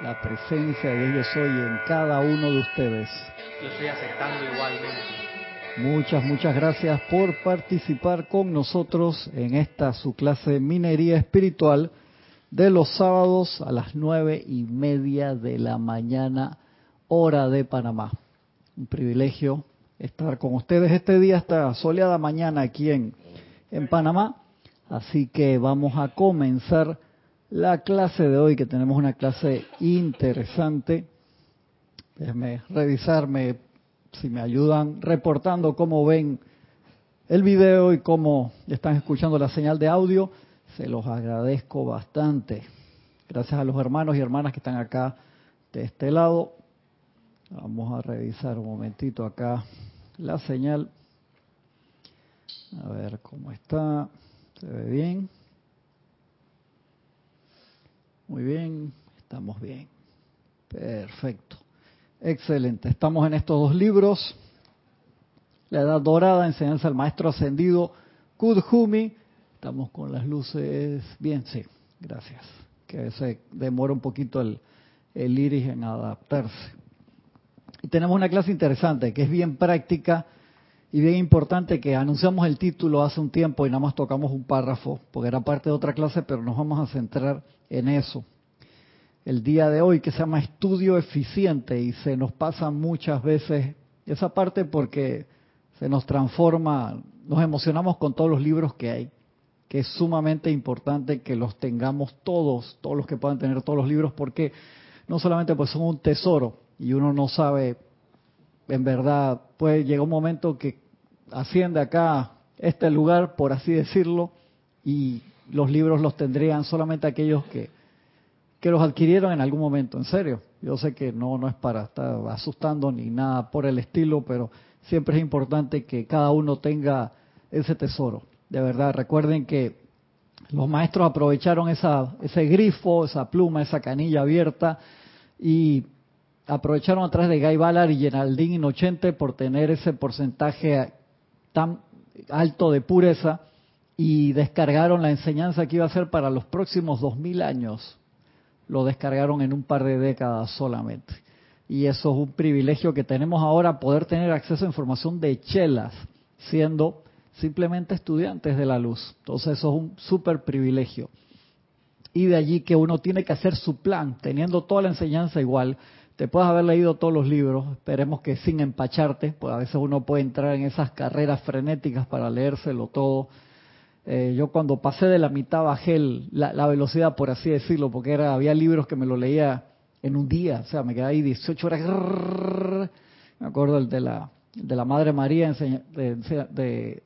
La presencia de Dios hoy en cada uno de ustedes. Lo estoy aceptando igualmente. Muchas, muchas gracias por participar con nosotros en esta su clase minería espiritual de los sábados a las nueve y media de la mañana, hora de Panamá. Un privilegio estar con ustedes este día, esta soleada mañana aquí en, en Panamá. Así que vamos a comenzar la clase de hoy, que tenemos una clase interesante. Déjenme revisarme si me ayudan reportando cómo ven el video y cómo están escuchando la señal de audio. Se los agradezco bastante. Gracias a los hermanos y hermanas que están acá de este lado. Vamos a revisar un momentito acá la señal. A ver cómo está. ¿Se ve bien? Muy bien, estamos bien. Perfecto. Excelente. Estamos en estos dos libros. La Edad Dorada, Enseñanza al Maestro Ascendido, Kudhumi. Estamos con las luces bien, sí, gracias. Que se demora un poquito el, el iris en adaptarse. Y tenemos una clase interesante que es bien práctica y bien importante que anunciamos el título hace un tiempo y nada más tocamos un párrafo, porque era parte de otra clase, pero nos vamos a centrar en eso. El día de hoy que se llama estudio eficiente y se nos pasa muchas veces esa parte porque se nos transforma, nos emocionamos con todos los libros que hay, que es sumamente importante que los tengamos todos, todos los que puedan tener todos los libros, porque no solamente pues son un tesoro y uno no sabe, en verdad, pues llega un momento que asciende acá este lugar, por así decirlo, y los libros los tendrían solamente aquellos que, que los adquirieron en algún momento, en serio. Yo sé que no, no es para estar asustando ni nada por el estilo, pero siempre es importante que cada uno tenga ese tesoro. De verdad, recuerden que los maestros aprovecharon esa, ese grifo, esa pluma, esa canilla abierta y aprovecharon a través de Guy Ballard y Geraldine Inocente por tener ese porcentaje tan alto de pureza y descargaron la enseñanza que iba a ser para los próximos dos mil años. Lo descargaron en un par de décadas solamente. Y eso es un privilegio que tenemos ahora, poder tener acceso a información de chelas, siendo simplemente estudiantes de la luz. Entonces eso es un súper privilegio. Y de allí que uno tiene que hacer su plan, teniendo toda la enseñanza igual, te puedes haber leído todos los libros, esperemos que sin empacharte, pues a veces uno puede entrar en esas carreras frenéticas para leérselo todo. Eh, yo cuando pasé de la mitad bajé la, velocidad, por así decirlo, porque era había libros que me lo leía en un día, o sea, me quedé ahí 18 horas. Me acuerdo el de la, de la Madre María, de, de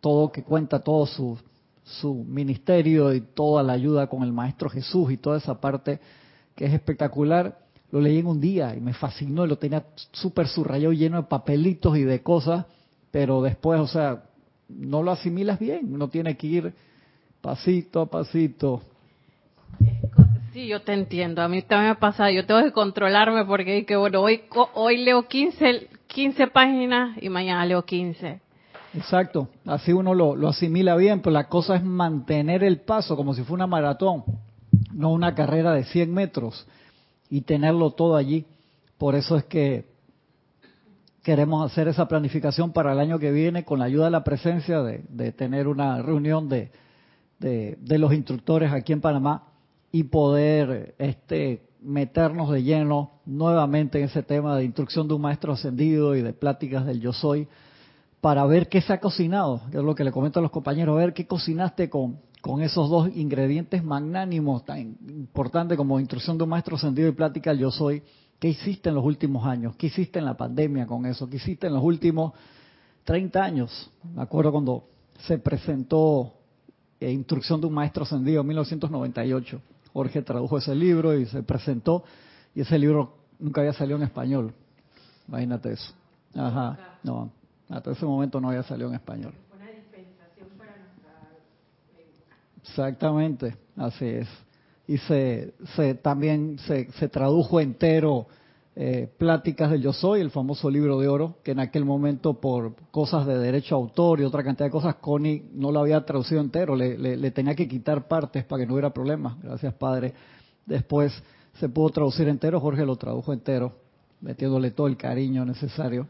todo que cuenta todo su, su ministerio y toda la ayuda con el Maestro Jesús y toda esa parte que es espectacular lo leí en un día y me fascinó, y lo tenía súper subrayado, lleno de papelitos y de cosas, pero después, o sea, no lo asimilas bien, uno tiene que ir pasito a pasito. Sí, yo te entiendo, a mí también me pasa, yo tengo que controlarme porque que bueno, hoy, hoy leo 15, 15 páginas y mañana leo 15. Exacto, así uno lo, lo asimila bien, pero la cosa es mantener el paso como si fuera una maratón, no una carrera de 100 metros y tenerlo todo allí. Por eso es que queremos hacer esa planificación para el año que viene con la ayuda de la presencia de, tener una reunión de, de, los instructores aquí en Panamá y poder este, meternos de lleno nuevamente en ese tema de instrucción de un maestro ascendido y de pláticas del yo soy para ver qué se ha cocinado, que es lo que le comento a los compañeros, ver qué cocinaste con, con esos dos ingredientes magnánimos tan importantes como instrucción de un maestro sentido y plática yo soy, ¿qué hiciste en los últimos años? ¿Qué hiciste en la pandemia con eso? ¿Qué hiciste en los últimos 30 años? Me acuerdo cuando se presentó eh, Instrucción de un Maestro Ascendido en 1998. Jorge tradujo ese libro y se presentó y ese libro nunca había salido en español. Imagínate eso. Ajá. No, hasta ese momento no había salido en español. Exactamente, así es. Y se, se también se, se, tradujo entero eh, Pláticas del Yo Soy, el famoso libro de oro, que en aquel momento por cosas de derecho autor y otra cantidad de cosas, Connie no lo había traducido entero, le, le, tenía que quitar partes para que no hubiera problemas, gracias Padre. Después se pudo traducir entero, Jorge lo tradujo entero, metiéndole todo el cariño necesario.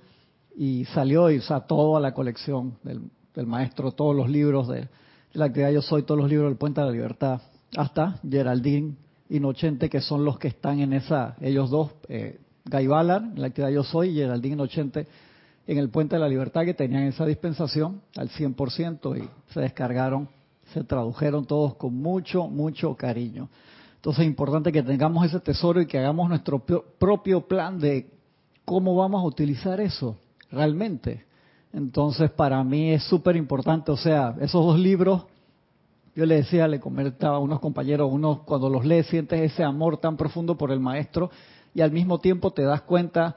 Y salió y o sea, toda la colección del, del maestro, todos los libros de la actividad Yo Soy, todos los libros del Puente de la Libertad, hasta Geraldine Inocente, que son los que están en esa, ellos dos, eh, Guy Ballard, en la actividad Yo Soy, y Geraldine Inocente en el Puente de la Libertad, que tenían esa dispensación al 100% y se descargaron, se tradujeron todos con mucho, mucho cariño. Entonces es importante que tengamos ese tesoro y que hagamos nuestro propio plan de cómo vamos a utilizar eso realmente. Entonces para mí es súper importante, o sea, esos dos libros yo le decía, le comentaba a unos compañeros, uno cuando los lees sientes ese amor tan profundo por el maestro y al mismo tiempo te das cuenta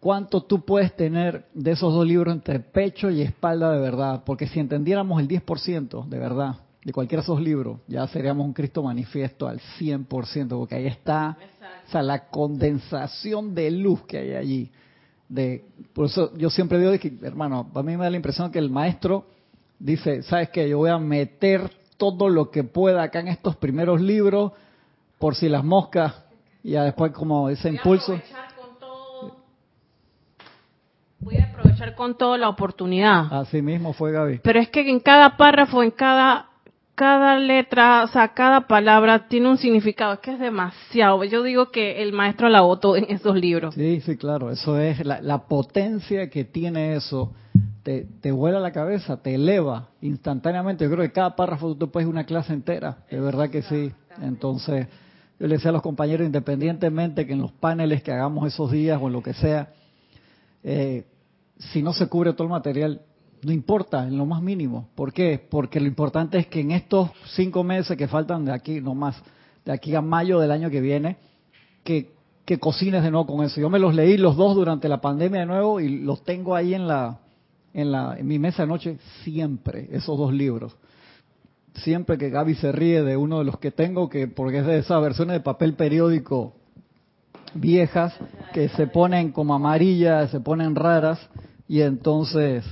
cuánto tú puedes tener de esos dos libros entre pecho y espalda de verdad. Porque si entendiéramos el 10% de verdad de cualquiera de esos libros, ya seríamos un Cristo manifiesto al 100%, porque ahí está o sea, la condensación de luz que hay allí. De, por eso yo siempre digo, que, hermano, a mí me da la impresión que el maestro dice, ¿sabes qué? Yo voy a meter todo lo que pueda acá en estos primeros libros, por si las moscas, y ya después como ese impulso. Voy a aprovechar con toda la oportunidad. Así mismo fue Gaby. Pero es que en cada párrafo, en cada cada letra, o sea, cada palabra tiene un significado, es que es demasiado. Yo digo que el maestro la votó en esos libros. Sí, sí, claro, eso es la, la potencia que tiene eso te, te vuela la cabeza, te eleva instantáneamente. Yo creo que cada párrafo tú puedes una clase entera, de verdad que sí. Entonces, yo le decía a los compañeros, independientemente que en los paneles que hagamos esos días o en lo que sea, eh, si no se cubre todo el material, no importa, en lo más mínimo. ¿Por qué? Porque lo importante es que en estos cinco meses que faltan de aquí, no más, de aquí a mayo del año que viene, que, que cocines de nuevo con eso. Yo me los leí los dos durante la pandemia de nuevo y los tengo ahí en la, en, la, en mi mesa de noche siempre esos dos libros. Siempre que Gaby se ríe de uno de los que tengo, que porque es de esas versiones de papel periódico viejas que se ponen como amarillas, se ponen raras y entonces,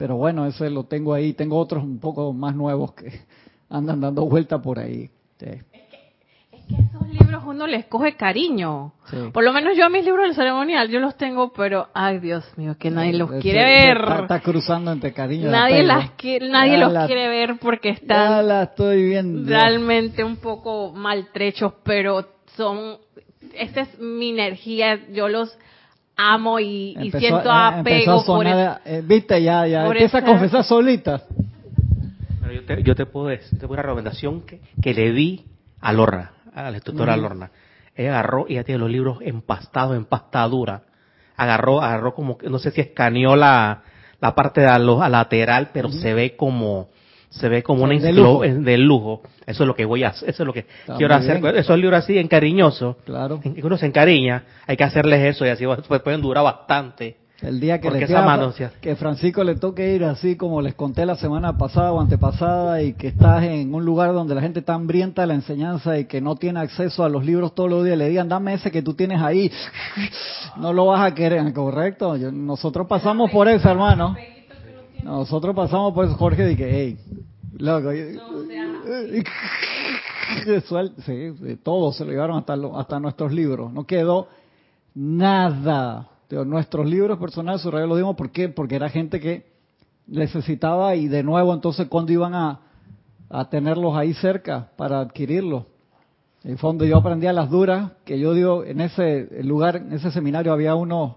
pero bueno, ese lo tengo ahí. Tengo otros un poco más nuevos que andan dando vuelta por ahí. Sí que esos libros uno les coge cariño. Por lo menos yo a mis libros del ceremonial, yo los tengo, pero, ay Dios mío, que nadie los quiere ver. Está, cruzando entre cariño. Nadie, las quiere, nadie los quiere ver porque están la estoy viendo. realmente un poco maltrechos, pero son, esta es mi energía, yo los amo y, siento apego por eh, Viste, ya, ya, empieza a confesar solita. Pero yo te, yo te puedo decir, te una recomendación que, que le di a Lorna a la instructora Lorna. Ella agarró, ella tiene los libros empastados, en pastadura. Agarró, agarró como, no sé si escaneó la, la parte de a, a lateral, pero se ve como, se ve como una de lujo. de lujo. Eso es lo que voy a hacer, eso es lo que quiero hacer. Esos libros así, en cariñoso, claro. en uno se encariña, hay que hacerles eso y así pues, pueden durar bastante. El día que, le que Francisco le toque ir así como les conté la semana pasada o antepasada y que estás en un lugar donde la gente está hambrienta de la enseñanza y que no tiene acceso a los libros todos los días, le digan, dame ese que tú tienes ahí, no lo vas a querer, ¿correcto? nosotros pasamos por eso, hermano. Nosotros pasamos por eso, Jorge, de que, hey, loco, sí, todos se lo llevaron hasta, hasta nuestros libros, no quedó nada nuestros libros personales, su lo dimos, ¿por qué? Porque era gente que necesitaba y de nuevo entonces cuando iban a, a tenerlos ahí cerca para adquirirlos. En fondo yo aprendí a las duras, que yo digo, en ese lugar, en ese seminario había unos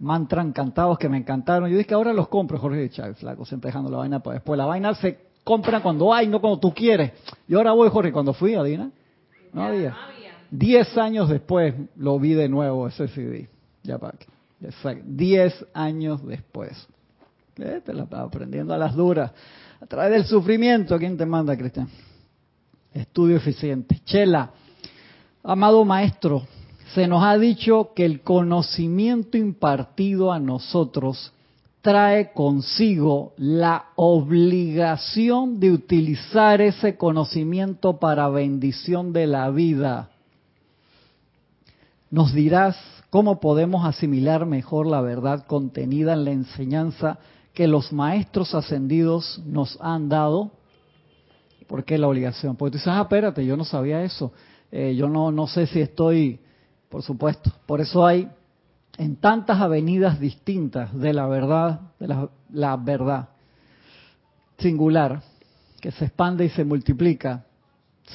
mantras encantados que me encantaron. Yo dije que ahora los compro, Jorge Chávez, flaco, siempre dejando la vaina para después. La vaina se compra cuando hay, no cuando tú quieres. Y ahora voy, Jorge, cuando fui, Adina, no había. Diez años después lo vi de nuevo ese CD. Ya para que. Exacto. Diez años después. ¿Qué? Te la estaba aprendiendo a las duras. A través del sufrimiento. ¿Quién te manda, Cristian? Estudio eficiente. Chela, amado maestro, se nos ha dicho que el conocimiento impartido a nosotros trae consigo la obligación de utilizar ese conocimiento para bendición de la vida. Nos dirás ¿Cómo podemos asimilar mejor la verdad contenida en la enseñanza que los maestros ascendidos nos han dado? ¿Por qué la obligación? Porque tú dices, ah, espérate, yo no sabía eso. Eh, yo no, no sé si estoy, por supuesto, por eso hay en tantas avenidas distintas de la verdad, de la, verdad singular, que se expande y se multiplica,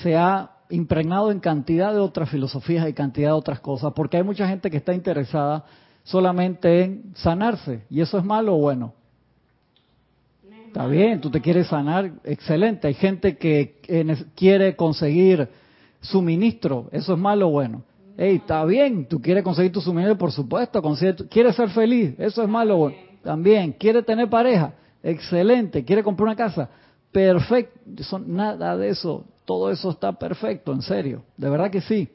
se ha impregnado en cantidad de otras filosofías y cantidad de otras cosas, porque hay mucha gente que está interesada solamente en sanarse, y eso es malo o bueno. Está bien, tú te quieres sanar, excelente. Hay gente que quiere conseguir suministro, eso es malo o bueno. Hey, está bien, tú quieres conseguir tu suministro, por supuesto, quieres ser feliz, eso es malo. También, quiere tener pareja, excelente, quiere comprar una casa, perfecto, nada de eso, todo eso está perfecto, en serio, de verdad que sí.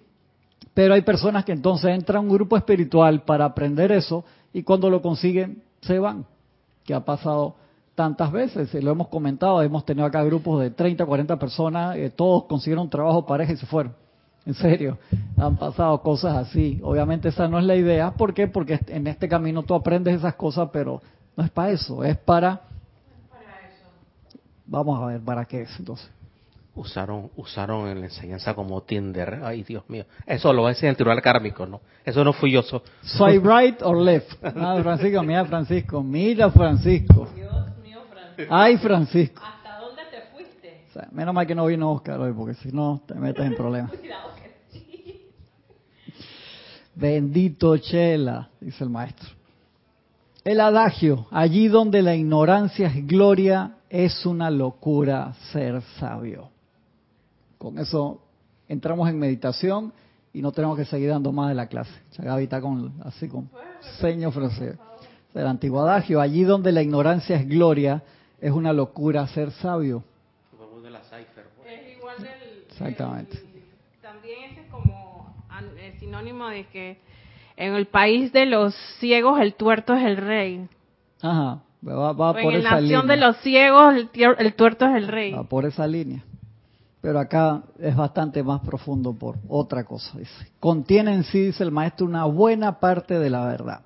Pero hay personas que entonces entran a un grupo espiritual para aprender eso y cuando lo consiguen se van, que ha pasado tantas veces, lo hemos comentado, hemos tenido acá grupos de 30, 40 personas, eh, todos consiguieron trabajo, pareja y se fueron. En serio, han pasado cosas así. Obviamente esa no es la idea. ¿Por qué? Porque en este camino tú aprendes esas cosas, pero no es para eso, es para... Vamos a ver, ¿para qué es entonces? Usaron, usaron en la enseñanza como Tinder. Ay, Dios mío. Eso lo va a decir el tribunal kármico, ¿no? Eso no fui yo. So... Soy right or left. Ah, Francisco, mira Francisco, mira Francisco. Ay, Francisco. ¿Hasta dónde te fuiste? Menos mal que no vino Oscar hoy, porque si no te metes en problemas. Bendito Chela, dice el maestro. El adagio, allí donde la ignorancia es gloria, es una locura ser sabio. Con eso entramos en meditación y no tenemos que seguir dando más de la clase. Chagavi está con, así con seño francés. El antiguo adagio, allí donde la ignorancia es gloria, es una locura ser sabio. Exactamente. también ese es como sinónimo de que en el país de los ciegos el tuerto es el rey. Ajá, va, va en por la nación línea. de los ciegos el, el tuerto es el rey. Va por esa línea. Pero acá es bastante más profundo por otra cosa. Dice. Contiene en sí, dice el maestro, una buena parte de la verdad.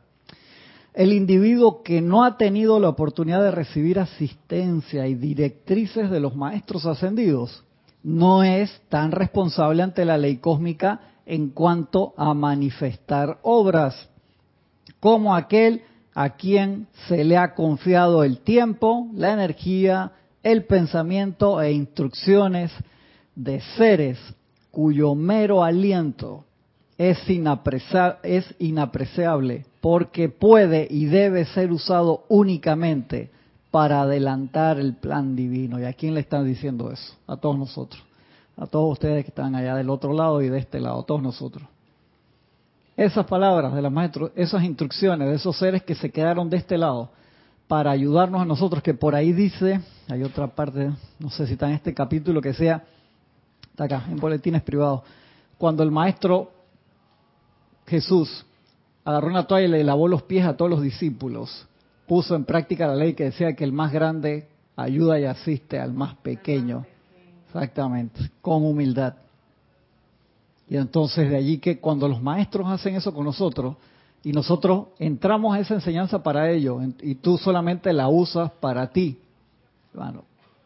El individuo que no ha tenido la oportunidad de recibir asistencia y directrices de los maestros ascendidos no es tan responsable ante la ley cósmica en cuanto a manifestar obras como aquel a quien se le ha confiado el tiempo, la energía, el pensamiento e instrucciones de seres cuyo mero aliento es, inapreciable porque puede y debe ser usado únicamente para adelantar el plan divino. ¿Y a quién le están diciendo eso? A todos nosotros. A todos ustedes que están allá del otro lado y de este lado, todos nosotros. Esas palabras de los maestros, esas instrucciones de esos seres que se quedaron de este lado para ayudarnos a nosotros, que por ahí dice, hay otra parte, no sé si está en este capítulo que sea, está acá, en boletines privados, cuando el maestro Jesús agarró una toalla y le lavó los pies a todos los discípulos, puso en práctica la ley que decía que el más grande ayuda y asiste al más pequeño. Exactamente, con humildad. Y entonces de allí que cuando los maestros hacen eso con nosotros y nosotros entramos a esa enseñanza para ellos y tú solamente la usas para ti, bueno,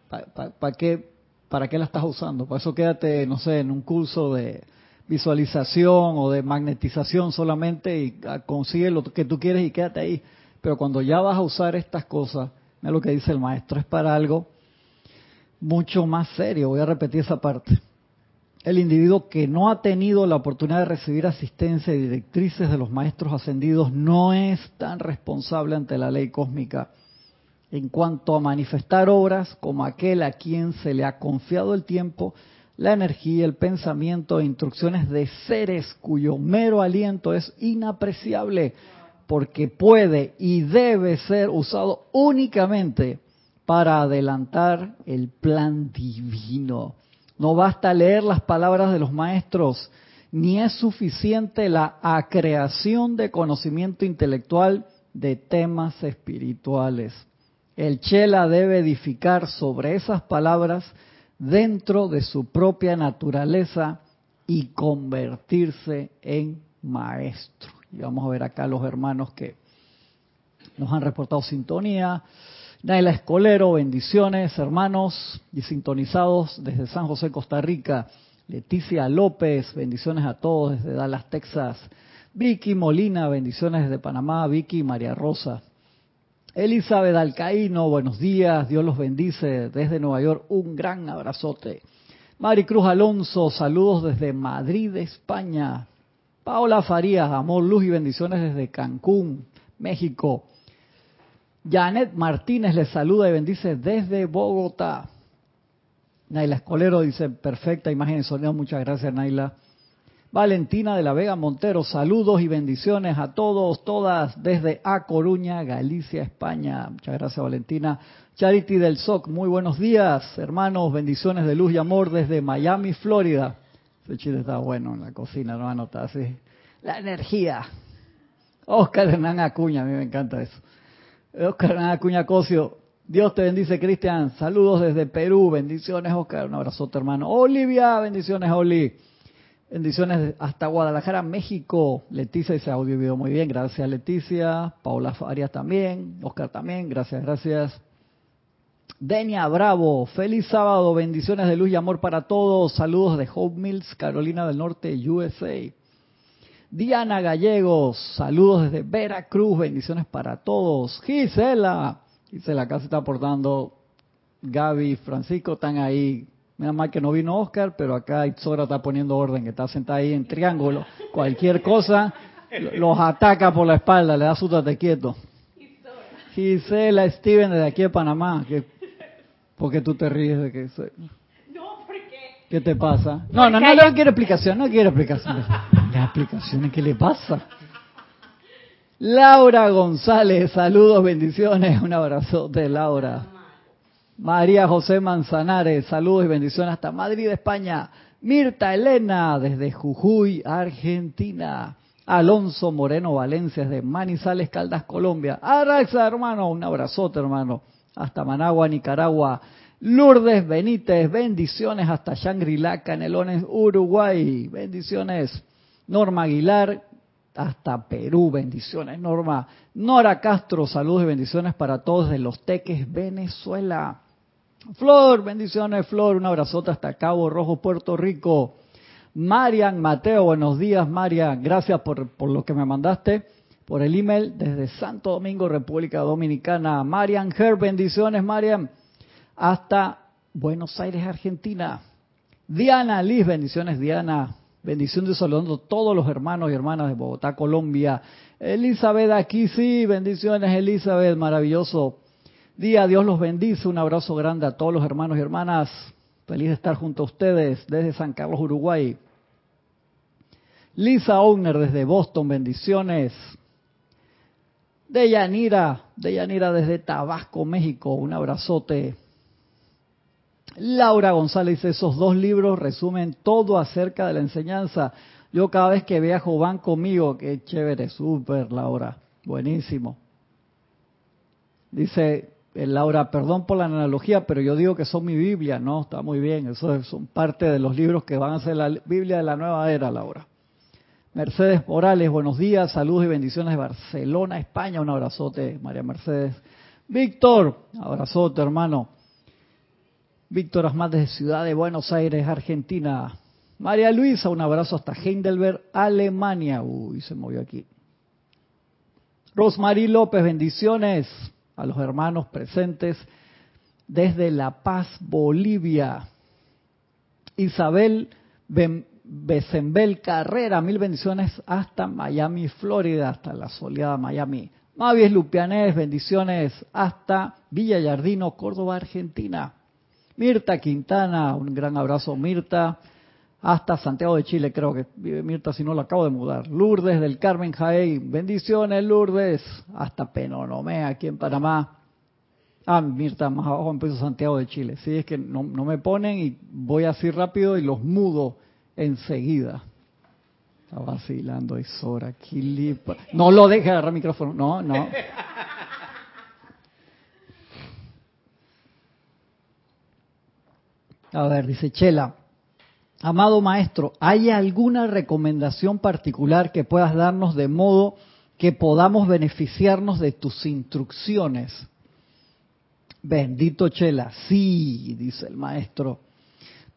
¿para qué, ¿para qué la estás usando? Por eso quédate, no sé, en un curso de visualización o de magnetización solamente y consigue lo que tú quieres y quédate ahí. Pero cuando ya vas a usar estas cosas, es lo que dice el maestro, es para algo mucho más serio. Voy a repetir esa parte. El individuo que no ha tenido la oportunidad de recibir asistencia y directrices de los maestros ascendidos no es tan responsable ante la ley cósmica en cuanto a manifestar obras como aquel a quien se le ha confiado el tiempo, la energía, el pensamiento e instrucciones de seres cuyo mero aliento es inapreciable porque puede y debe ser usado únicamente para adelantar el plan divino. No basta leer las palabras de los maestros, ni es suficiente la acreación de conocimiento intelectual de temas espirituales. El Chela debe edificar sobre esas palabras dentro de su propia naturaleza y convertirse en maestro. Y vamos a ver acá los hermanos que nos han reportado sintonía. Naila Escolero, bendiciones, hermanos, y sintonizados desde San José, Costa Rica. Leticia López, bendiciones a todos desde Dallas, Texas. Vicky Molina, bendiciones desde Panamá. Vicky María Rosa. Elizabeth Alcaíno, buenos días, Dios los bendice desde Nueva York, un gran abrazote. Maricruz Alonso, saludos desde Madrid, España. Paola Farías, amor, luz y bendiciones desde Cancún, México. Janet Martínez les saluda y bendice desde Bogotá. Naila Escolero dice, perfecta imagen y sonido, muchas gracias Naila. Valentina de la Vega Montero, saludos y bendiciones a todos, todas, desde A Coruña, Galicia, España. Muchas gracias Valentina. Charity del SOC, muy buenos días, hermanos, bendiciones de luz y amor desde Miami, Florida. Ese chile está bueno en la cocina, no anota así. La energía. Oscar Hernán Acuña, a mí me encanta eso. Oscar Hernán Acuña Cosio, Dios te bendice, Cristian. Saludos desde Perú. Bendiciones, Oscar. Un abrazote, hermano. Olivia, bendiciones, Oli. Bendiciones hasta Guadalajara, México. Leticia dice audio y video muy bien. Gracias, Leticia. Paula Farias también. Oscar también. Gracias, gracias. Denia Bravo. Feliz sábado. Bendiciones de luz y amor para todos. Saludos de Hope Mills, Carolina del Norte, USA. Diana Gallegos. Saludos desde Veracruz. Bendiciones para todos. Gisela. Dice, la casa está aportando. Gaby, Francisco están ahí. Menos mal que no vino Oscar, pero acá Itzora está poniendo orden, que está sentada ahí en triángulo. Cualquier cosa los ataca por la espalda, le da su tate quieto. Gisela Steven desde aquí de Panamá. Que, ¿Por qué tú te ríes de que No, porque... ¿Qué te pasa? No, no, no, no quiero explicación, no quiero explicación. Las explicaciones, ¿qué le pasa? Laura González, saludos, bendiciones, un abrazote, Laura. María José Manzanares, saludos y bendiciones hasta Madrid, España. Mirta Elena, desde Jujuy, Argentina. Alonso Moreno Valencia, desde Manizales, Caldas, Colombia. Araxa, hermano, un abrazote, hermano. Hasta Managua, Nicaragua. Lourdes Benítez, bendiciones hasta Shangri-La, Canelones, Uruguay. Bendiciones. Norma Aguilar, hasta Perú. Bendiciones, Norma. Nora Castro, saludos y bendiciones para todos de Los Teques, Venezuela. Flor, bendiciones, Flor. Un abrazote hasta Cabo Rojo, Puerto Rico. Marian Mateo, buenos días, Marian. Gracias por, por lo que me mandaste por el email desde Santo Domingo, República Dominicana. Marian Her, bendiciones, Marian. Hasta Buenos Aires, Argentina. Diana Liz, bendiciones, Diana. Bendición de saludando a todos los hermanos y hermanas de Bogotá, Colombia. Elizabeth aquí sí, bendiciones Elizabeth, maravilloso día. Dios los bendice. Un abrazo grande a todos los hermanos y hermanas. Feliz de estar junto a ustedes desde San Carlos, Uruguay. Lisa Owner desde Boston, bendiciones. Deyanira, Deyanira desde Tabasco, México, un abrazote. Laura González, esos dos libros resumen todo acerca de la enseñanza. Yo cada vez que viajo van conmigo, qué chévere, súper Laura, buenísimo. Dice eh, Laura, perdón por la analogía, pero yo digo que son mi Biblia, no, está muy bien, eso son parte de los libros que van a ser la Biblia de la nueva era, Laura. Mercedes Morales, buenos días, saludos y bendiciones de Barcelona, España, un abrazote, María Mercedes. Víctor, abrazote, hermano. Víctor Asmat desde Ciudad de Buenos Aires, Argentina. María Luisa, un abrazo hasta Heidelberg, Alemania. Uy, se movió aquí. Rosmarie López, bendiciones a los hermanos presentes desde La Paz, Bolivia. Isabel Besembel Carrera, mil bendiciones hasta Miami, Florida, hasta la soleada Miami. Mavies Lupianés, bendiciones hasta Villa Yardino, Córdoba, Argentina. Mirta Quintana, un gran abrazo Mirta, hasta Santiago de Chile, creo que vive Mirta, si no lo acabo de mudar. Lourdes del Carmen Jaén, bendiciones Lourdes, hasta Penonomé, aquí en Panamá. Ah, Mirta, más abajo empiezo Santiago de Chile. Sí, es que no, no me ponen y voy así rápido y los mudo enseguida. Está vacilando Isora. No lo deje agarrar el micrófono, no, no. A ver, dice Chela, amado maestro, ¿hay alguna recomendación particular que puedas darnos de modo que podamos beneficiarnos de tus instrucciones? Bendito Chela, sí, dice el maestro.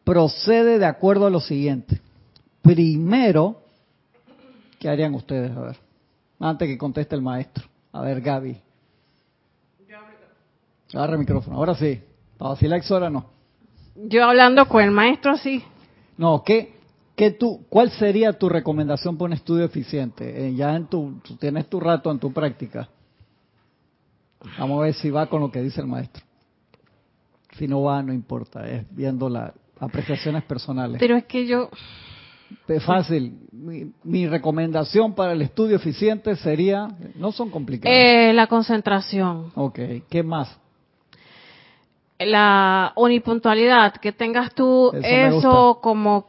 procede de acuerdo a lo siguiente. Primero, ¿qué harían ustedes? A ver, antes que conteste el maestro. A ver, Gaby. Agarra el micrófono. Ahora sí. Para vacilar ahora no. Yo hablando con el maestro, sí. No, ¿qué, qué tú, ¿cuál sería tu recomendación para un estudio eficiente? Eh, ya en tu, tú tienes tu rato en tu práctica. Vamos a ver si va con lo que dice el maestro. Si no va, no importa, es viendo las apreciaciones personales. Pero es que yo, Es fácil. Mi, mi recomendación para el estudio eficiente sería, no son complicadas. eh, la concentración, ok, ¿qué más? La unipuntualidad, que tengas tú Eso eso, como,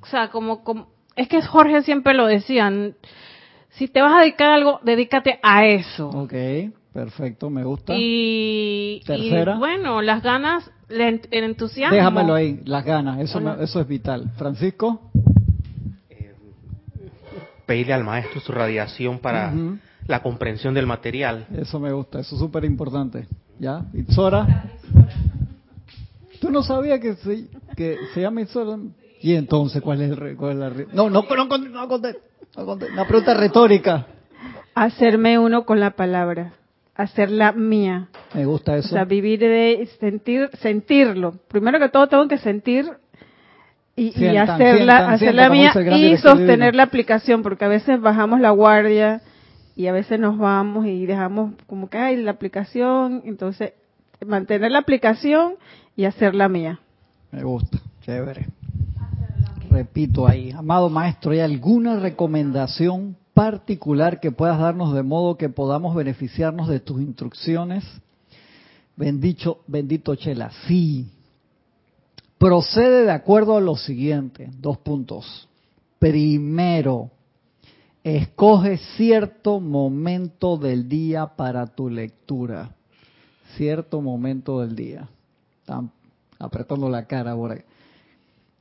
o sea, como, como, es que Jorge siempre lo decía, si te vas a dedicar a algo, dedícate a eso. Ok, perfecto, me gusta. Y, y, Tercera. bueno, las ganas, el, ent- el entusiasmo. Déjamelo ahí, las ganas, eso, me- eso es vital. Francisco, Pedirle al maestro su radiación para la comprensión del material. eso me gusta, eso es súper importante. ¿Ya? Itzora. ¿Tú no sabías que se, que se llama Itzora? ¿Y entonces cuál es el cuál es la re- No, no, no, no, no conté. Una pregunta retórica. Hacerme uno con la palabra, hacerla mía. Me gusta O eso. sea, vivir de sentir, sentirlo. Primero que todo tengo que sentir y, y Sientan, hacerla, sientan, hacerla sientan, mía y sostener divino. la aplicación, porque a veces bajamos la guardia y a veces nos vamos y dejamos como que hay la aplicación, entonces mantener la aplicación y hacerla mía. Me gusta, chévere. Repito ahí, amado maestro, ¿hay alguna recomendación particular que puedas darnos de modo que podamos beneficiarnos de tus instrucciones? Bendito, bendito Chela, sí. Procede de acuerdo a lo siguiente, dos puntos. Primero, escoge cierto momento del día para tu lectura. Cierto momento del día. Están apretando la cara por ahí.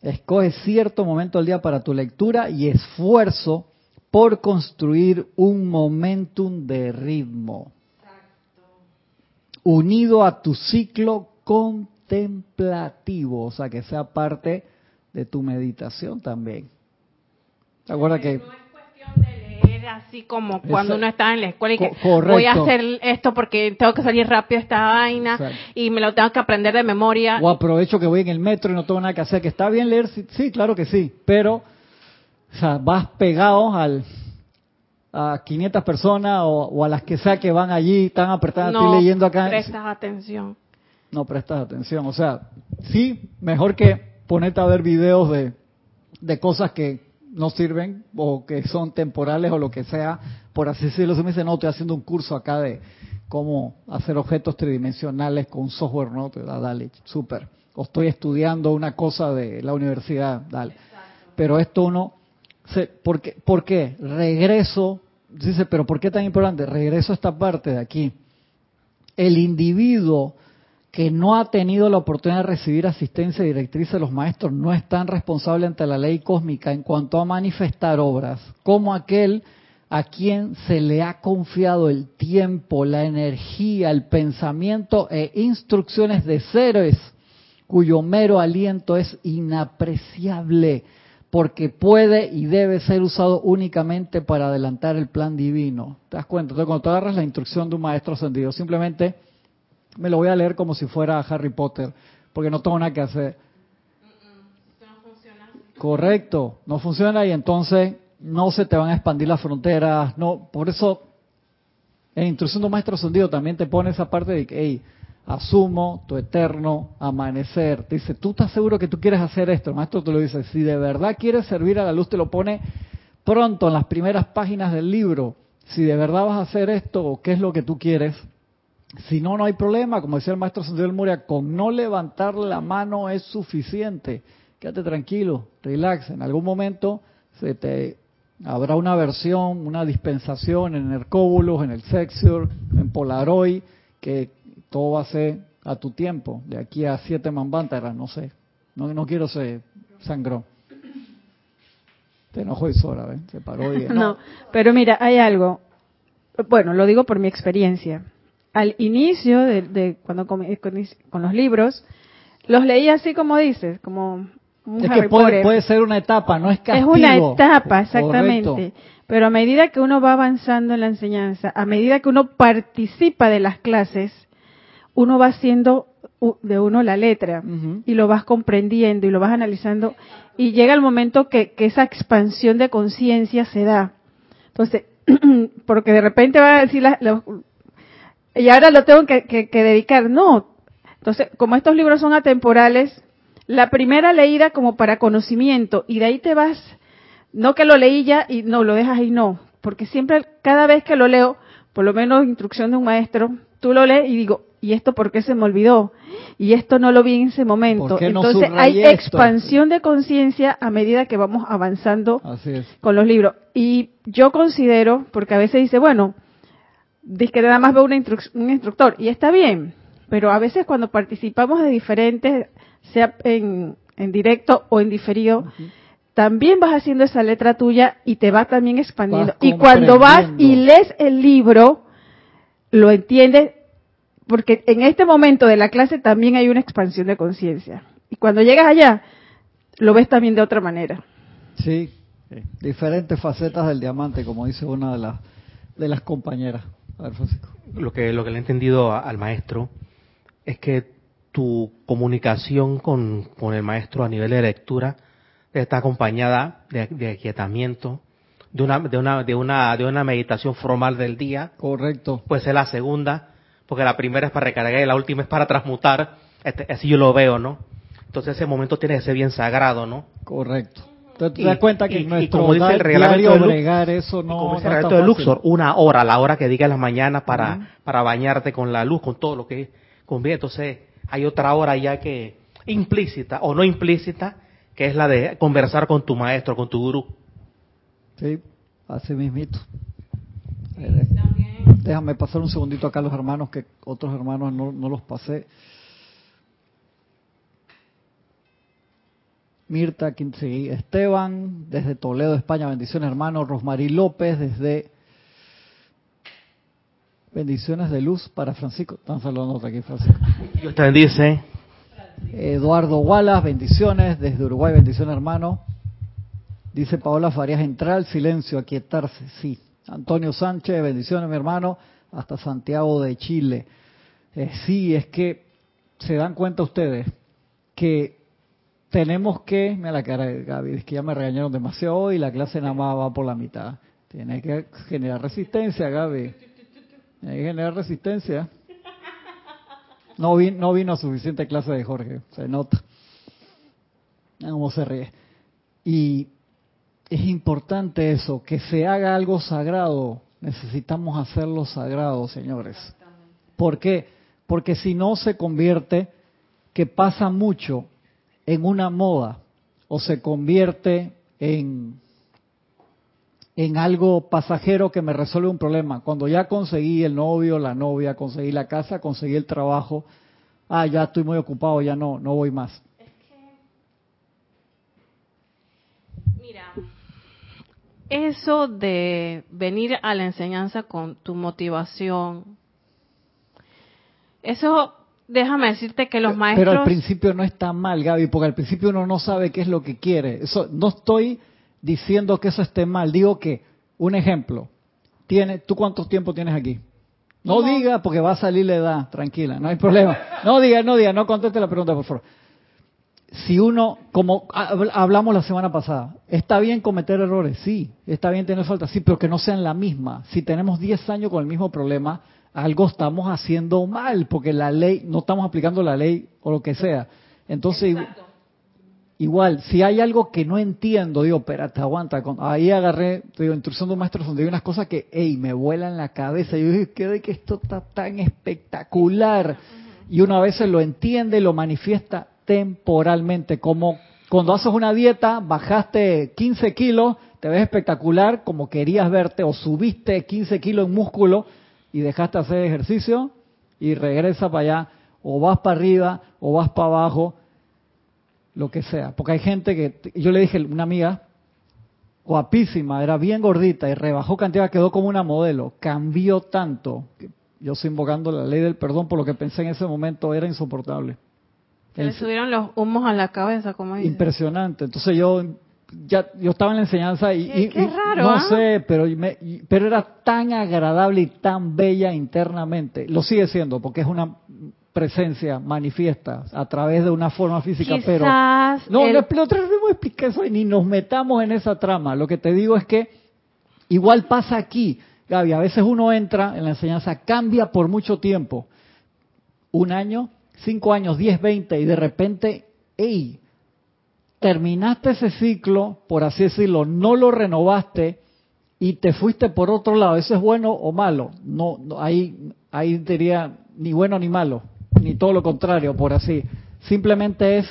Escoge cierto momento del día para tu lectura y esfuerzo por construir un momentum de ritmo. Unido a tu ciclo contemplativo, o sea, que sea parte de tu meditación también. ¿Te acuerdas que así como cuando uno está en la escuela y que Co- voy a hacer esto porque tengo que salir rápido esta vaina Exacto. y me lo tengo que aprender de memoria. O aprovecho que voy en el metro y no tengo nada que hacer. Que está bien leer, sí, sí, claro que sí. Pero, o sea, vas pegado al, a 500 personas o, o a las que sea que van allí, están apretadas, no leyendo acá. prestas atención. No prestas atención. O sea, sí, mejor que ponerte a ver videos de, de cosas que no sirven o que son temporales o lo que sea, por así decirlo. Se me dice, no, estoy haciendo un curso acá de cómo hacer objetos tridimensionales con software, ¿no? Te da, dale, súper. O estoy estudiando una cosa de la universidad, dale. Pero esto uno, se, ¿por, qué, ¿por qué? Regreso, dice, pero ¿por qué tan importante? Regreso a esta parte de aquí. El individuo que no ha tenido la oportunidad de recibir asistencia directriz de los maestros no es tan responsable ante la ley cósmica en cuanto a manifestar obras como aquel a quien se le ha confiado el tiempo, la energía, el pensamiento e instrucciones de seres cuyo mero aliento es inapreciable porque puede y debe ser usado únicamente para adelantar el plan divino. ¿Te das cuenta? Entonces, cuando tú agarras la instrucción de un maestro ascendido, simplemente me lo voy a leer como si fuera Harry Potter, porque no tengo nada que hacer. Correcto, no funciona y entonces no se te van a expandir las fronteras, no, por eso en instrucción de un maestro ascendido también te pone esa parte de que, hey, asumo tu eterno amanecer. Te dice, ¿tú estás seguro que tú quieres hacer esto? El maestro te lo dice, si de verdad quieres servir a la luz, te lo pone pronto en las primeras páginas del libro. Si de verdad vas a hacer esto o qué es lo que tú quieres, si no, no hay problema, como decía el maestro Santiago del Moria, con no levantar la mano es suficiente. Quédate tranquilo, relax. En algún momento se te habrá una versión, una dispensación en Hercóbulos, en el Sexior, en Polaroid, que todo va a ser a tu tiempo, de aquí a siete mambántaras, no sé. No, no quiero ser sangrón. Te enojó y sola, ¿ves? Se paró y No, pero mira, hay algo. Bueno, lo digo por mi experiencia. Al inicio de, de cuando com- con, con los libros, los leí así como dices, como un Es Harry que puede, Potter. puede ser una etapa, no es Es castigo. una etapa, exactamente. Correcto. Pero a medida que uno va avanzando en la enseñanza, a medida que uno participa de las clases, uno va haciendo de uno la letra y lo vas comprendiendo y lo vas analizando y llega el momento que, que esa expansión de conciencia se da. Entonces, porque de repente va a decir, la- la- y ahora lo tengo que, que- que dedicar. No. Entonces, como estos libros son atemporales, la primera leída como para conocimiento y de ahí te vas, no que lo leí ya y no, lo dejas ahí, no. Porque siempre, cada vez que lo leo, por lo menos instrucción de un maestro, tú lo lees y digo, ¿y esto por qué se me olvidó? Y esto no lo vi en ese momento. ¿Por qué no Entonces hay esto? expansión de conciencia a medida que vamos avanzando Así es. con los libros. Y yo considero, porque a veces dice, bueno, dice que nada más una instruc- un instructor, y está bien, pero a veces cuando participamos de diferentes, sea en, en directo o en diferido, también vas haciendo esa letra tuya y te va también expandiendo. Vas Y cuando vas y lees el libro, lo entiendes, porque en este momento de la clase también hay una expansión de conciencia. Y cuando llegas allá, lo ves también de otra manera. Sí, diferentes facetas del diamante, como dice una de las de las compañeras. A ver, Francisco. Lo que, lo que le he entendido a- al maestro es que tu comunicación con, con el maestro a nivel de lectura está acompañada de, de aquietamiento, de una, de, una, de, una, de una meditación formal del día, Correcto. puede ser la segunda, porque la primera es para recargar y la última es para transmutar, este, así yo lo veo, ¿no? Entonces ese momento tiene que ser bien sagrado, ¿no? Correcto. Entonces te das cuenta que y- nuestro como dice el reglamento bregar eso no, como no dice el reglamento de fácil. Luxor, una hora, la hora que diga en la mañana para, para bañarte con la luz, con todo lo que conviene. Entonces, hay otra hora ya que implícita o no implícita, que es la de conversar con tu maestro, con tu gurú. Sí, así mismito. Déjame pasar un segundito acá a los hermanos, que otros hermanos no, no los pasé. Mirta Esteban, desde Toledo, España, bendiciones hermano. Rosmarí López, desde bendiciones de luz para Francisco. Están saludando aquí, Francisco. Dios te bendice. Eduardo Wallace, bendiciones desde Uruguay, bendiciones hermano. Dice Paola Farías, entrar al silencio, aquietarse, sí. Antonio Sánchez, bendiciones mi hermano, hasta Santiago de Chile. Eh, sí, es que se dan cuenta ustedes que tenemos que, mira la cara de Gaby, es que ya me regañaron demasiado hoy y la clase nada más va por la mitad. Tiene que generar resistencia, Gaby. Tiene que generar resistencia. No, vi- no vino suficiente clase de Jorge, se nota. Cómo se ríe. Y es importante eso, que se haga algo sagrado. Necesitamos hacerlo sagrado, señores. ¿Por qué? Porque si no se convierte, que pasa mucho, en una moda o se convierte en, en algo pasajero que me resuelve un problema. Cuando ya conseguí el novio, la novia, conseguí la casa, conseguí el trabajo, ah, ya estoy muy ocupado, ya no, no voy más. Mira, eso de venir a la enseñanza con tu motivación, eso, déjame decirte que los maestros... Pero al principio no está mal, Gaby, porque al principio uno no sabe qué es lo que quiere. Eso no estoy diciendo que eso esté mal, digo que un ejemplo. Tiene, ¿tú cuánto tiempo tienes aquí? No diga porque va a salir la edad, tranquila, no hay problema. No diga, no diga, no conteste la pregunta, por favor. Si uno, como hab- hablamos la semana pasada, está bien cometer errores, sí, está bien tener falta, sí, pero que no sean la misma. Si tenemos 10 años con el mismo problema, algo estamos haciendo mal, porque la ley, no estamos aplicando la ley o lo que sea. Entonces, igual, si hay algo que no entiendo, digo, espérate, aguanta. ahí agarré, digo, instrucción de un maestro donde hay unas cosas que, hey, me vuelan la cabeza. Yo dije, ¿qué de que esto está tan espectacular? Y uno a veces lo entiende y lo manifiesta temporalmente, como cuando haces una dieta, bajaste 15 kilos, te ves espectacular como querías verte, o subiste 15 kilos en músculo y dejaste hacer ejercicio y regresa para allá, o vas para arriba, o vas para abajo, lo que sea. Porque hay gente que, yo le dije a una amiga, guapísima, era bien gordita y rebajó cantidad, quedó como una modelo, cambió tanto. que Yo estoy invocando la ley del perdón por lo que pensé en ese momento, era insoportable. Se le subieron los humos a la cabeza, como dice. impresionante. Entonces yo ya yo estaba en la enseñanza y, Qué- y- qué y raro, no ¿ah? sé, pero me- pero era tan agradable y tan bella internamente. Lo sigue siendo porque es una presencia manifiesta a través de una forma física, pero Quizás no, el- no, pero de explicar eso y ni nos metamos en esa trama. Lo que te digo es que igual pasa aquí, Gaby. A veces uno entra en la enseñanza, cambia por mucho tiempo, un año, cinco años, diez, veinte, y de repente, hey, terminaste ese ciclo, por así decirlo, no lo renovaste y te fuiste por otro lado. ¿Eso es bueno o malo? No, ahí, ahí diría ni bueno ni malo, ni todo lo contrario, por así. Simplemente es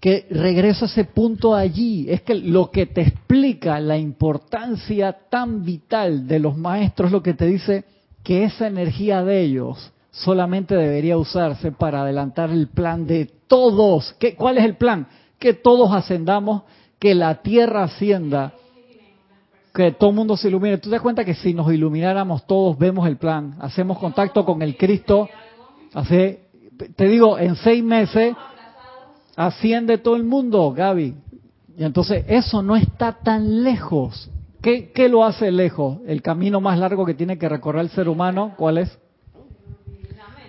que regreso a ese punto allí. Es que lo que te explica la importancia tan vital de los maestros, lo que te dice que esa energía de ellos solamente debería usarse para adelantar el plan de todos. ¿Qué, ¿Cuál es el plan? Que todos ascendamos, que la tierra ascienda, que todo el mundo se ilumine. Tú te das cuenta que si nos ilumináramos todos, vemos el plan, hacemos contacto con el Cristo, hace, te digo, en seis meses asciende todo el mundo, Gaby. Y entonces eso no está tan lejos. ¿Qué, ¿Qué lo hace lejos? El camino más largo que tiene que recorrer el ser humano, ¿cuál es?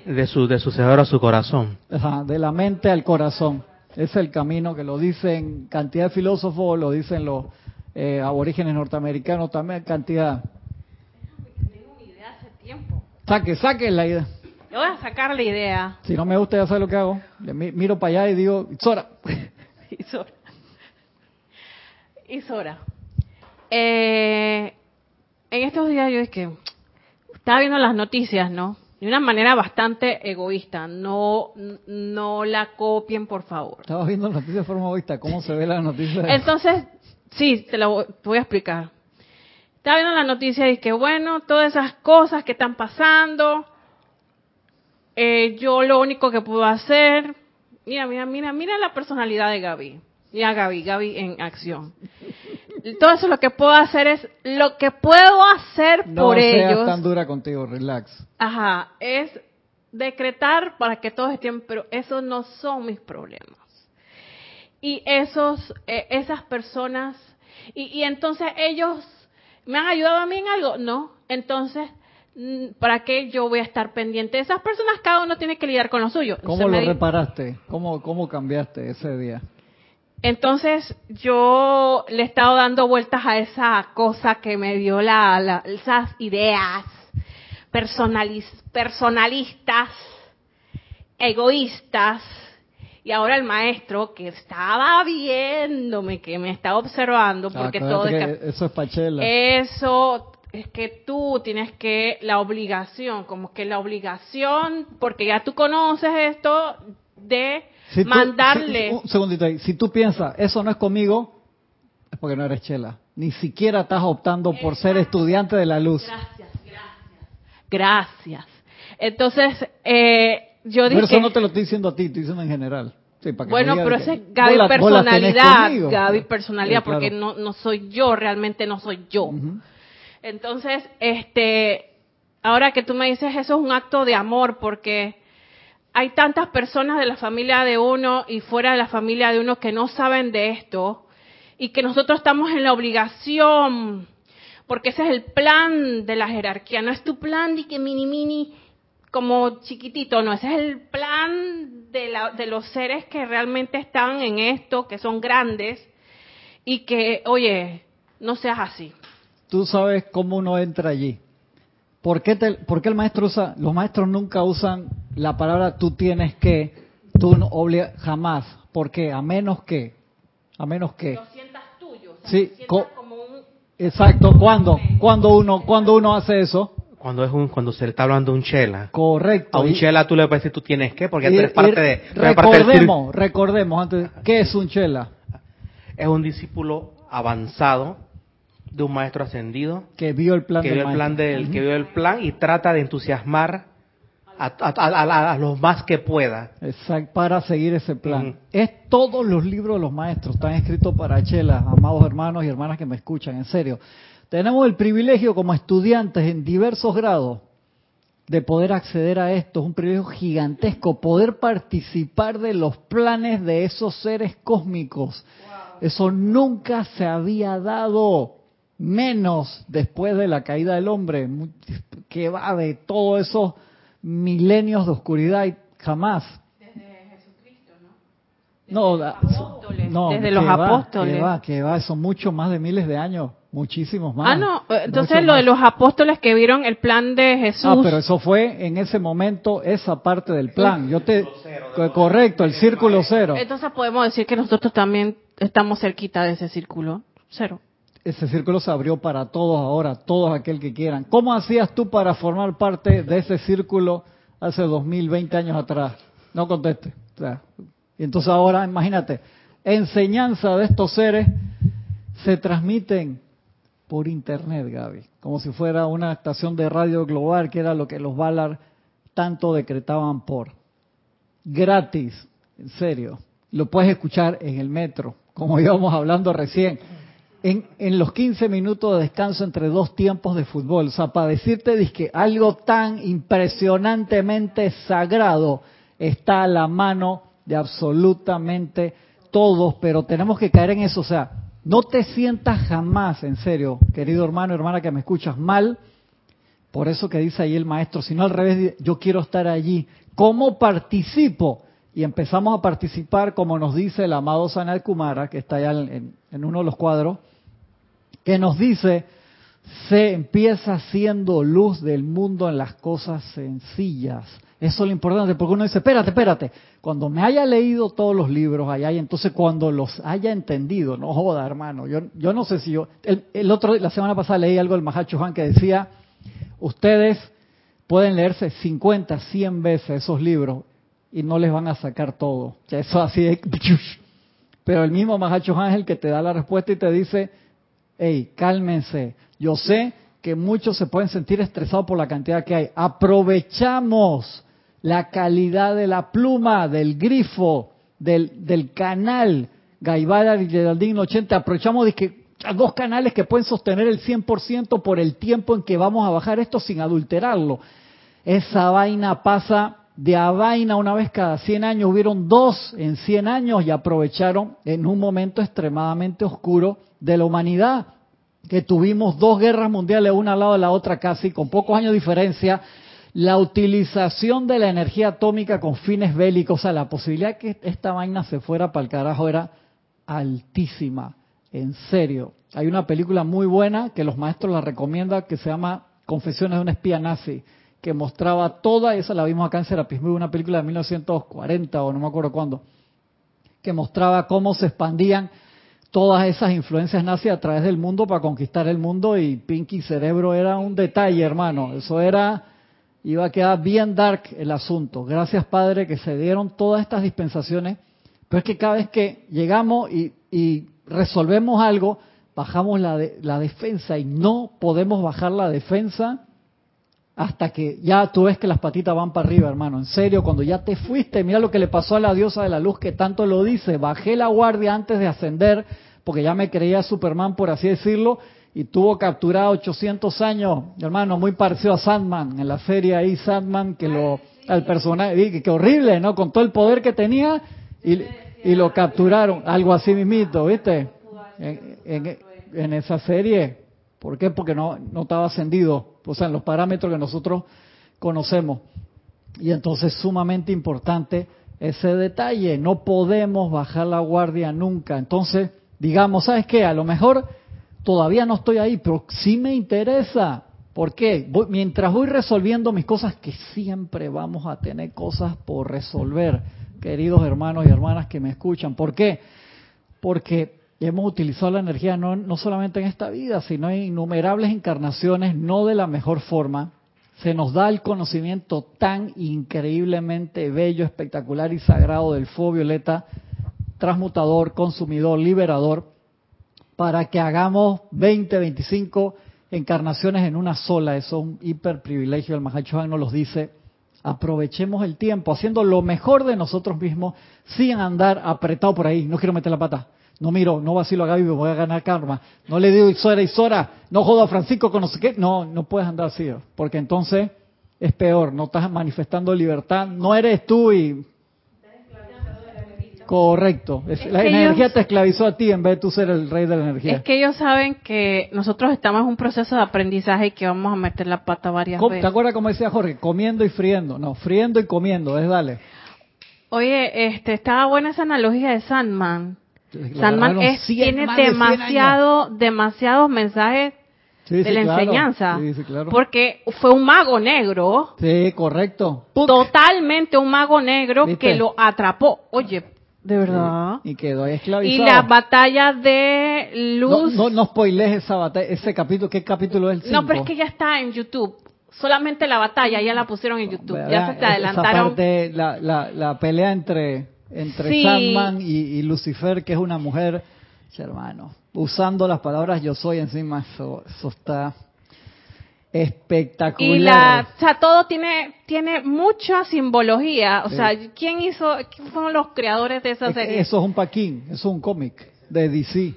De su, de su cerebro a su corazón. Ajá, de la mente al corazón. Es el camino que lo dicen cantidad de filósofos, lo dicen los eh, aborígenes norteamericanos también, cantidad. Tengo una idea hace tiempo. Saque, saque la idea. Le voy a sacar la idea. Si no me gusta, ya sabes lo que hago. Le mi- miro para allá y digo, Sora. Isora. Isora. Eh, en estos días yo es que estaba viendo las noticias, ¿no? De una manera bastante egoísta. No, no la copien, por favor. Estaba viendo noticias de forma egoísta. ¿Cómo se ve la noticia? Entonces, sí, te lo voy, a explicar. Estaba viendo la noticia y que, bueno, todas esas cosas que están pasando, eh, yo lo único que puedo hacer, mira, mira, mira, mira la personalidad de Gaby. Mira Gaby, Gaby en acción. Todo eso lo que puedo hacer es, lo que puedo hacer no por seas ellos, tan dura contigo, relax. ajá, es decretar para que todos estén, pero esos no son mis problemas. Y esos, eh, esas personas, y, y entonces ellos me han ayudado a mí en algo, no, entonces, mm, ¿para qué yo voy a estar pendiente? Esas personas cada uno tiene que lidiar con lo suyo. ¿Cómo Se lo me reparaste? ¿Cómo, ¿Cómo cambiaste ese día? Entonces yo le he estado dando vueltas a esa cosa que me dio la, la- esas ideas personalis- personalistas, egoístas, y ahora el maestro que estaba viéndome, que me está observando, porque todo Acuérdate es que eso es Pachela. eso es que tú tienes que la obligación, como que la obligación, porque ya tú conoces esto de Si tú- mandarle. si- un segundito ahí. Si tú piensas, eso no es conmigo, es porque no eres chela. Ni siquiera estás optando por ser estudiante de la luz. Gracias, gracias. Gracias. Entonces, eh, yo Pero dije, eso no te lo estoy diciendo a ti, estoy diciendo en general. Sí, para que no bueno, pero ese es Gaby la- personalidad. Gaby personalidad, Sí, claro. porque no, no soy yo, realmente no soy yo. Entonces, este, ahora que tú me dices eso es un acto de amor porque hay tantas personas de la familia de uno y fuera de la familia de uno que no saben de esto y que nosotros estamos en la obligación porque ese es el plan de la jerarquía, no es tu plan de que mini mini como chiquitito, no, ese es el plan de, la- de los seres que realmente están en esto, que son grandes y que, oye, no seas así. Tú sabes cómo uno entra allí. ¿Por qué, te- por qué el maestro usa, los maestros nunca usan la palabra tú tienes que, tú no obliga, jamás? ¿Por qué? A menos que, a menos que. lo sientas tuyo, o sea, Sí, lo sientas co- como un Exacto, ¿cuándo? ¿Cuándo uno, cuando uno hace eso? Cuando es un, cuando se le está hablando a un chela. Correcto. A un Y- chela tú le puedes decir tú tienes que, porque y- tú eres y parte de, parte del recordemos, recordemos antes, ¿qué es un chela? Es un discípulo avanzado de un maestro ascendido Que vio el plan que del vio el plan que vio el plan y trata de entusiasmar a, a, a- a- a los más que pueda. Exacto, para seguir ese plan. Es todos los libros de los maestros, están escritos para Chela, amados hermanos y hermanas que me escuchan, en serio. Tenemos el privilegio como estudiantes en diversos grados de poder acceder a esto, es un privilegio gigantesco, poder participar de los planes de esos seres cósmicos. Eso nunca se había dado, menos después de la caída del hombre, que va de todos esos milenios de oscuridad y jamás. No, no, desde los apóstoles. Que va, que va, son muchos más de miles de años, muchísimos más. Ah, no, entonces lo de los apóstoles que vieron el plan de Jesús. Ah, pero eso fue en ese momento esa parte del plan. Yo te correcto, el círculo cero. Entonces podemos decir que nosotros también estamos cerquita de ese círculo cero. Ese círculo se abrió para todos ahora, todos aquel que quieran. ¿Cómo hacías tú para formar parte de ese círculo hace 2020 años atrás? No conteste. Y entonces ahora, imagínate, enseñanza de estos seres se transmiten por internet, Gaby, como si fuera una estación de radio global, que era lo que los Valar tanto decretaban por. Gratis, en serio. Lo puedes escuchar en el metro, como íbamos hablando recién. En, los 15 minutos de descanso entre dos tiempos de fútbol. O sea, para decirte que algo tan impresionantemente sagrado está a la mano de absolutamente todos, pero tenemos que caer en eso. O sea, no te sientas jamás, en serio, querido hermano, hermana que me escuchas mal, por eso que dice ahí el maestro, sino al revés, yo quiero estar allí. ¿Cómo participo? Y empezamos a participar, como nos dice el amado Sanal Kumara, que está allá en uno de los cuadros, que nos dice, se empieza siendo luz del mundo en las cosas sencillas. Eso es lo importante, porque uno dice, espérate, espérate, cuando me haya leído todos los libros allá, y entonces cuando los haya entendido, no joda, hermano, yo, yo no sé si yo, el, otro, la semana pasada leí algo del Mahacho Juan que decía, ustedes pueden leerse 50, 100 veces esos libros y no les van a sacar todo. Ya eso así de... Pero el mismo Mahacho Juan es el que te da la respuesta y te dice, hey, cálmense, yo sé que muchos se pueden sentir estresados por la cantidad que hay. Aprovechamos la calidad de la pluma, del grifo, del, del canal Gaibara y Geraldine 80. Aprovechamos que dos canales que pueden sostener el 100% por el tiempo en que vamos a bajar esto sin adulterarlo. Esa vaina pasa de a vaina una vez cada 100 años. Hubieron dos en 100 años y aprovecharon en un momento extremadamente oscuro de la humanidad, que tuvimos dos guerras mundiales una al lado de la otra casi, con pocos años de diferencia, la utilización de la energía atómica con fines bélicos, o sea, la posibilidad que esta vaina se fuera para el carajo era altísima, en serio. Hay una película muy buena que los maestros la recomiendan que se llama Confesiones de un espía nazi, que mostraba toda, esa la vimos acá en Serapismo, una película de 1940 o no me acuerdo cuándo, que mostraba cómo se expandían todas esas influencias nazis a través del mundo para conquistar el mundo y Pinky Cerebro era un detalle, hermano. Eso era iba a quedar bien dark el asunto. Gracias, Padre, que se dieron todas estas dispensaciones. Pero es que cada vez que llegamos y, resolvemos algo, bajamos la, la defensa y no podemos bajar la defensa hasta que ya tú ves que las patitas van para arriba, hermano. En serio, cuando ya te fuiste, mira lo que le pasó a la diosa de la luz que tanto lo dice. Bajé la guardia antes de ascender porque ya me creía Superman, por así decirlo, y tuvo capturado 800 años, hermano, muy parecido a Sandman, en la serie ahí Sandman, que lo, al personaje, que, horrible, ¿no? Con todo el poder que tenía y, lo capturaron, algo así mismito, ¿viste? En, esa serie, ¿por qué? Porque no, estaba ascendido, o sea, en los parámetros que nosotros conocemos. Y entonces sumamente importante ese detalle, no podemos bajar la guardia nunca. Entonces, digamos, ¿sabes qué? A lo mejor todavía no estoy ahí, pero sí me interesa. ¿Por qué? mientras voy resolviendo mis cosas, que siempre vamos a tener cosas por resolver, queridos hermanos y hermanas que me escuchan. ¿Por qué? Porque hemos utilizado la energía no, solamente en esta vida, sino en innumerables encarnaciones, no de la mejor forma. Se nos da el conocimiento tan increíblemente bello, espectacular y sagrado del fuego violeta, transmutador, consumidor, liberador, para que hagamos 20, 25 encarnaciones en una sola. Eso es un hiper privilegio. El Mahachohan nos los dice. Aprovechemos el tiempo haciendo lo mejor de nosotros mismos sin andar apretado por ahí. No quiero meter la pata. No miro, no vacilo a Gaby, me voy a ganar karma. No le digo Isora, Isora, no jodo a Francisco con no sé qué. No, no puedes andar así. Porque entonces es peor, no estás manifestando libertad, no eres tú y... Correcto, es- Es la energía ellos- te esclavizó a ti en vez de tú ser el rey de la energía. Es que ellos saben que nosotros estamos en un proceso de aprendizaje y que vamos a meter la pata varias Com- ¿Te veces. acuerdas cómo decía Jorge? Comiendo y friendo. No, friendo y comiendo, es dale. Oye, este, estaba buena esa analogía de Sandman. Sandman es, 100, tiene más de 100 años. demasiado, demasiados mensajes Sí, de la claro. enseñanza. Sí, sí, claro. Porque fue un mago negro, Sí, correcto. ¡Puc! totalmente un mago negro ¿Viste? que lo atrapó. Oye, de verdad. Y quedó ahí Y esclavizado. la batalla de no, luz. no, no spoilees esa batalla, ese capítulo. ¿Qué capítulo es el No, pero es que ya está en YouTube. Solamente la batalla ya la pusieron en YouTube. Ya se te esa adelantaron. parte, la, la, la pelea entre, entre Sí. Sandman y, y Lucifer, que es una mujer, hermano, usando las palabras yo soy encima, eso, eso está espectacular. Y la, o sea, todo tiene tiene mucha simbología. O Sí. sea, ¿quién hizo, quién fueron los creadores de esa Es serie? Eso es un paquín, eso es un cómic de DC,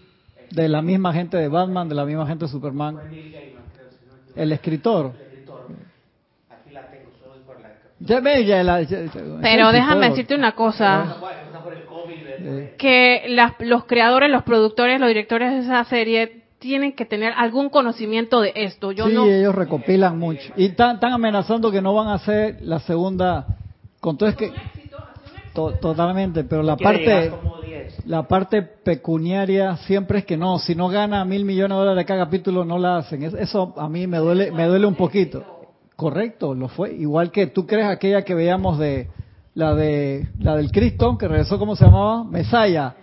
de la misma gente de Batman, de la misma gente de Superman. El escritor. Aquí la tengo, solo por la... Ya ve, ya la- ya- ya- Pero déjame todo. decirte una cosa, COVID. Eh, que las- los creadores, los productores, los directores de esa serie tienen que tener algún conocimiento de esto. Yo sí, no. ellos recopilan mucho. Y están, están amenazando que no van a hacer la segunda. Con todo es que. To- totalmente, pero la parte. llegar como 10. La parte pecuniaria siempre es que no, si no gana mil millones de dólares cada capítulo no la hacen. Es- Eso a mí me duele, me duele un poquito. Correcto, lo fue. Igual que tú crees aquella que veíamos de la de la del Cristo que regresó, ¿cómo se llamaba? Mesaya.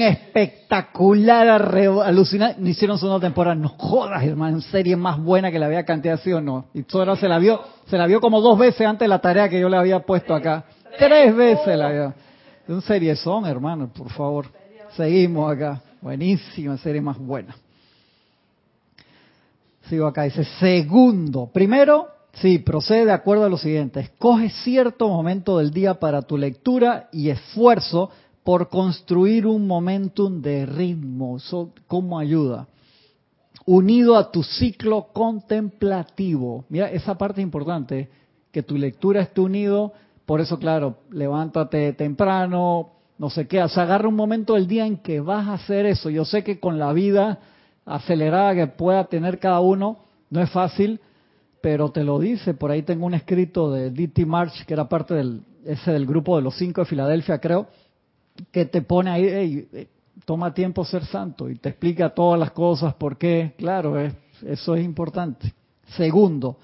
Espectaculares, re- alucinantes. No hicieron segunda temporada, no jodas, hermano, serie más buena que la había cantidad sí o no. Y Sora se la vio, se la vio como dos veces antes la tarea que yo le había puesto acá. Tres veces la vio. Un serie son, hermano, por favor. Seguimos acá. Buenísima, serie más buena. Sigo acá, dice segundo. Primero, sí, procede de acuerdo a lo siguiente. Escoge cierto momento del día para tu lectura y esfuerzo por construir un momentum de ritmo. Eso, ¿Cómo ayuda? Unido a tu ciclo contemplativo. Mira, esa parte es importante, que tu lectura esté unido. Por eso, claro, levántate temprano, no sé qué. O agarra un momento del día en que vas a hacer eso. Yo sé que con la vida acelerada que pueda tener cada uno, no es fácil, pero te lo dice. Por ahí tengo un escrito de D.T. March, que era parte del, ese del grupo de los cinco de Filadelfia, creo, que te pone ahí, "Ey, eh, toma tiempo ser santo y te explica todas las cosas, por qué. Claro, es- eso es importante. Segundo,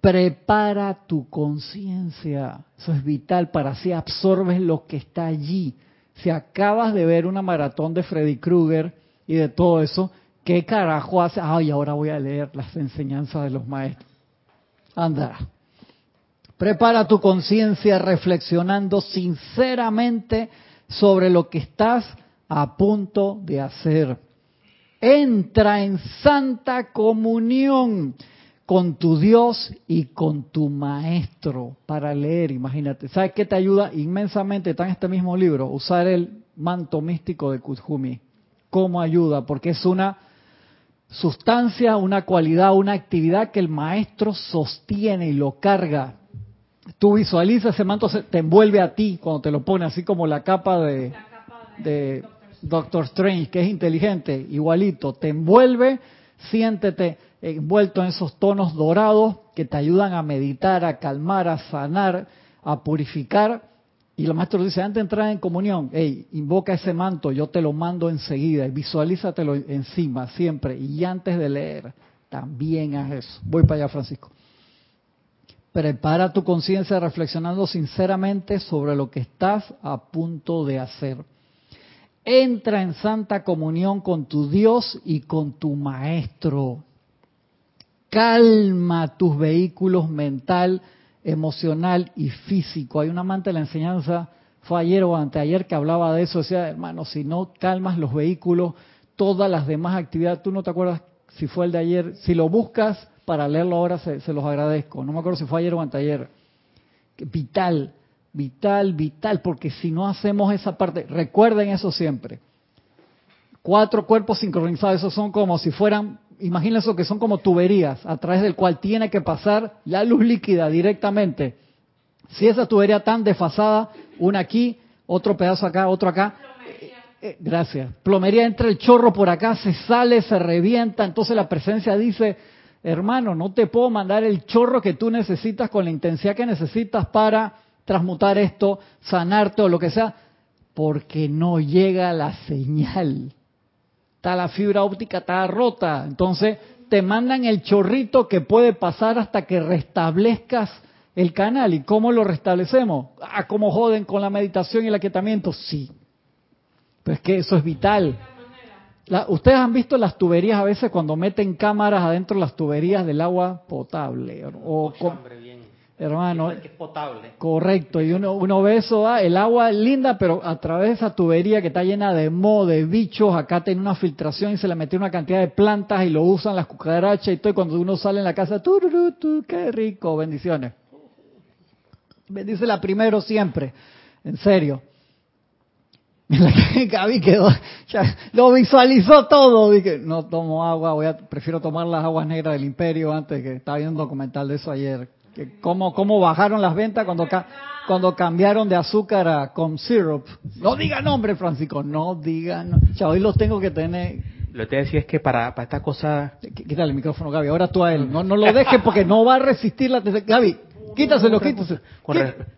prepara tu conciencia. Eso es vital para así absorbes lo que está allí. Si acabas de ver una maratón de Freddy Krueger y de todo eso, ¿qué carajo haces? Ay, ahora voy a leer las enseñanzas de los maestros. Anda. Prepara tu conciencia reflexionando sinceramente sobre lo que estás a punto de hacer. Entra en santa comunión con tu Dios y con tu maestro para leer, imagínate. ¿Sabes qué te ayuda inmensamente? Está en este mismo libro, usar el manto místico de Kuthumi. ¿Cómo ayuda? Porque es una sustancia, una cualidad, una actividad que el maestro sostiene y lo carga. Tú visualizas ese manto, te envuelve a ti cuando te lo pone, así como la capa de, de Doctor Strange, que es inteligente, igualito, te envuelve, siéntete envuelto en esos tonos dorados que te ayudan a meditar, a calmar, a sanar, a purificar. Y el maestro dice, antes de entrar en comunión, hey, invoca ese manto, yo te lo mando enseguida, y visualízatelo encima siempre, y antes de leer, también haz eso. Voy para allá, Francisco. Prepara tu conciencia reflexionando sinceramente sobre lo que estás a punto de hacer. Entra en santa comunión con tu Dios y con tu Maestro. Calma tus vehículos mental, emocional y físico. Hay un amante de la enseñanza, fue ayer o anteayer que hablaba de eso. Decía, hermano, si no calmas los vehículos, todas las demás actividades, tú no te acuerdas si fue el de ayer, si lo buscas para leerlo ahora se, se los agradezco. No me acuerdo si fue ayer o anteayer. Vital, vital, vital, porque si no hacemos esa parte, recuerden eso siempre. Cuatro cuerpos sincronizados, esos son como si fueran imagínense que son como tuberías a través del cual tiene que pasar la luz líquida directamente. Si esa tubería tan desfasada, una aquí, otro pedazo acá, otro acá, eh, gracias. Plomería entra el chorro por acá, se sale, se revienta, entonces la presencia dice, hermano, no te puedo mandar el chorro que tú necesitas con la intensidad que necesitas para transmutar esto, sanarte o lo que sea, porque no llega la señal. Está la fibra óptica, está rota. Entonces te mandan el chorrito que puede pasar hasta que restablezcas el canal. ¿Y cómo lo restablecemos? Ah, ¿cómo joden con la meditación y el aquietamiento? Sí, pero es que eso es vital. Ustedes han visto las tuberías a veces cuando meten cámaras adentro de las tuberías del agua potable. O, hermano, es potable. Correcto, y uno, uno ve eso, ah, el agua es linda, pero a través de esa tubería que está llena de moho, de bichos, acá tiene una filtración y se le metió una cantidad de plantas y lo usan las cucarachas y todo, y cuando uno sale en la casa, tu, qué rico, bendiciones. Bendícela primero siempre, en serio. Gaby quedó, ya, lo visualizó todo. Dije, no tomo agua, voy a, prefiero tomar las aguas negras del imperio antes que estaba viendo un documental de eso ayer. Que cómo, cómo bajaron las ventas cuando, cuando cambiaron de azúcar a com syrup. No diga nombre, Francisco, no diga. No. Ya hoy los tengo que tener. Lo que te decía es que para, para esta cosa. Quítale el micrófono, Gaby. Ahora tú a él. No, no lo dejes porque no va a resistir la. Gaby, Quítaselo, quítaselo.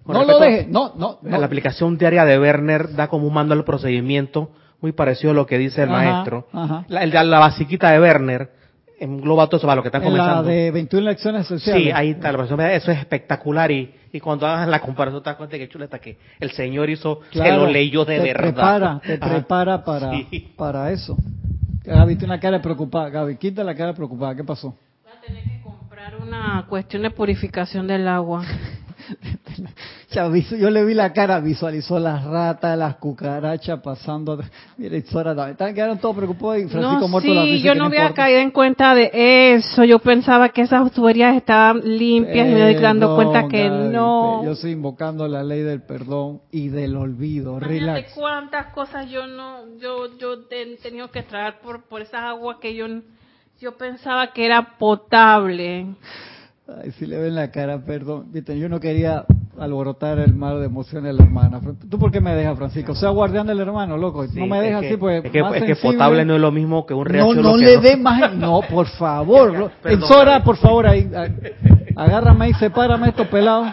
no lo deje, no, no, La aplicación diaria de Werner da como un mando al procedimiento muy parecido a lo que dice el maestro. La, la, basiquita de Werner engloba todo eso para lo que están comenzando. La de 21 lecciones sociales. Sí, ahí está. Eso es espectacular y, y cuando hagas la comparación te das cuenta que chuleta que el Señor hizo, se lo leyó de te verdad. Prepara, te prepara para, para eso. Gaby tiene una cara preocupada. Gaby, quita la cara preocupada. ¿Qué pasó? una cuestión de purificación del agua. yo le vi la cara, visualizó las ratas, las cucarachas pasando. Mira, también. Quedaron todos preocupados y Francisco no, muerto sí, yo no había caído en cuenta de eso. Yo pensaba que esas tuberías estaban limpias y me doy dando cuenta que no. Yo estoy invocando la ley del perdón y del olvido. Relax. cuántas cosas yo no, yo, yo he tenido que traer por, por esa agua que yo yo pensaba que era potable. Ay, si le ven la cara, perdón. Yo no quería alborotar el mar de emociones de la hermana. ¿Tú por qué me dejas, Francisco? O sea, guardián del hermano, loco. no me dejas así, pues. Es que, es que, potable no es lo mismo que un reacción. No, no le dé más. No, por favor. en Sora, por favor, ahí. Agárrame y sepárame estos pelados.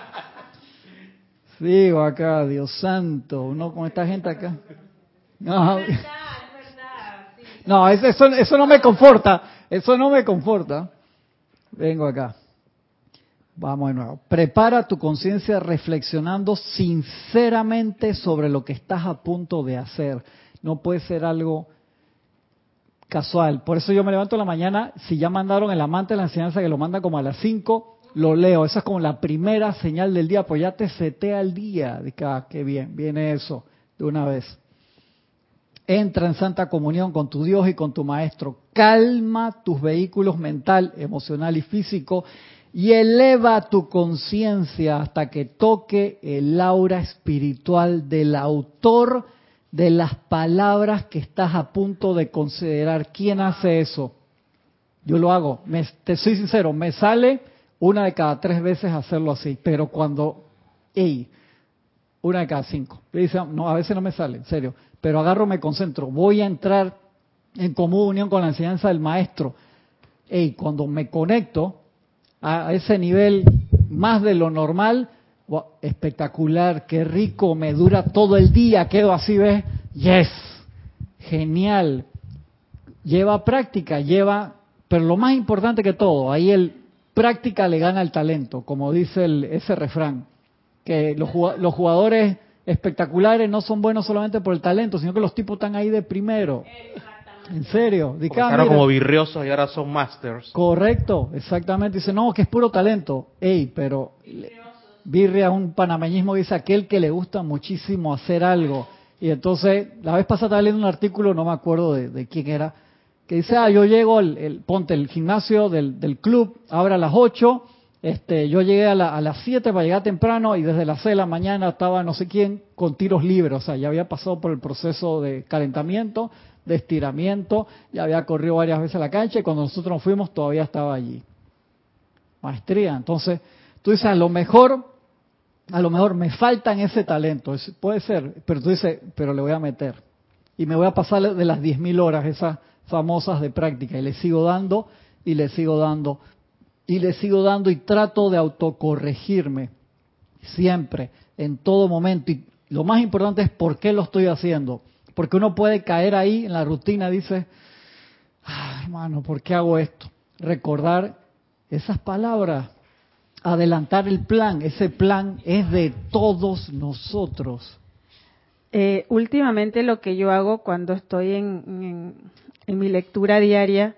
Sigo acá, Dios santo. Uno con esta gente acá. No, no eso, eso no me conforta. Eso no me conforta. Vengo acá. Vamos de nuevo. Prepara tu conciencia reflexionando sinceramente sobre lo que estás a punto de hacer. No puede ser algo casual. Por eso yo me levanto en la mañana, si ya mandaron el amante de la enseñanza que lo manda como a las 5, lo leo. Esa es como la primera señal del día, pues ya te setea el día. Dice, ah, qué bien, viene eso de una vez. Entra en santa comunión con tu Dios y con tu Maestro. Calma tus vehículos mental, emocional y físico y eleva tu conciencia hasta que toque el aura espiritual del autor de las palabras que estás a punto de considerar. ¿Quién hace eso? Yo lo hago. te soy sincero, me sale una de cada tres veces hacerlo así, pero cuando, hey, una de cada cinco. Dice, no, a veces no me sale, en serio pero agarro, me concentro, voy a entrar en comunión con la enseñanza del maestro. Y cuando me conecto a ese nivel más de lo normal, espectacular, qué rico, me dura todo el día, quedo así, ¿ves? Yes, genial. Lleva práctica, lleva, pero lo más importante que todo, ahí el práctica le gana el talento, como dice el, ese refrán, que los, los jugadores espectaculares no son buenos solamente por el talento, sino que los tipos están ahí de primero. En serio. Dijeron como virriosos y ahora son masters. Correcto, exactamente. Dice, no, que es puro talento. Ey, pero birria es un panameñismo dice aquel que le gusta muchísimo hacer algo. Y entonces, la vez pasada estaba leyendo un artículo, no me acuerdo de, quién era, que dice, ah, yo llego, el, el ponte, el gimnasio del, del club abre a las 8 este, yo llegué a, las 7 para llegar temprano y desde las 6 de la mañana estaba no sé quién con tiros libres, o sea, ya había pasado por el proceso de calentamiento, de estiramiento, ya había corrido varias veces la cancha y cuando nosotros nos fuimos todavía estaba allí. Maestría. Entonces, tú dices, a lo mejor, a lo mejor me faltan ese talento, puede ser, pero tú dices, pero le voy a meter. Y me voy a pasar de las 10.000 horas, esas famosas de práctica, y le sigo dando, y le sigo dando, y le sigo dando, y trato de autocorregirme siempre, en todo momento. Y lo más importante es por qué lo estoy haciendo. Porque uno puede caer ahí en la rutina, dice, ah, hermano, ¿por qué hago esto? Recordar esas palabras, adelantar el plan, ese plan es de todos nosotros. Eh, últimamente lo que yo hago cuando estoy en, en, mi lectura diaria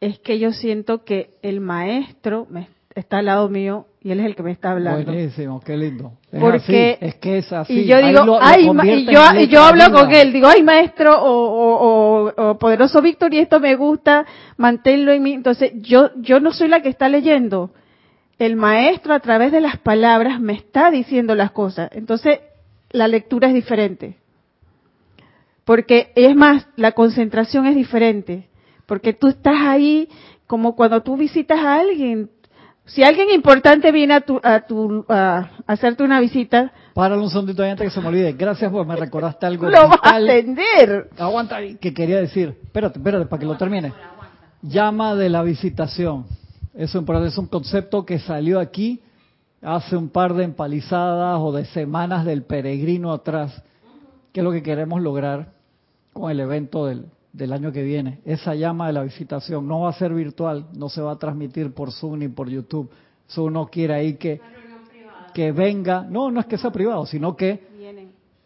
es que yo siento que el maestro me está al lado mío y él es el que me está hablando. Buenísimo, qué lindo. Es Porque es que es así. Y yo digo, ay, y yo, y yo hablo con él, digo, ay, maestro o, o, poderoso Víctor, y esto me gusta, manténlo en mí. Entonces, yo, yo no soy la que está leyendo. El maestro a través de las palabras me está diciendo las cosas. Entonces, la lectura es diferente. Porque es más, la concentración es diferente. Porque tú estás ahí como cuando tú visitas a alguien, si alguien importante viene a, tu, a, tu, a hacerte una visita... Páralo un segundito antes que se me olvide. Gracias porque me recordaste algo. Lo vas a atender. Aguanta, que quería decir. Espérate, espérate, para que lo termine. Llama de la visitación. Eso es un concepto que salió aquí hace un par de empalizadas o de semanas del peregrino atrás. ¿Qué es lo que queremos lograr con el evento del, del año que viene. Esa llama de la visitación no va a ser virtual, no se va a transmitir por Zoom ni por YouTube. Eso uno quiere ahí que, que venga, no, no es que sea privado, sino que,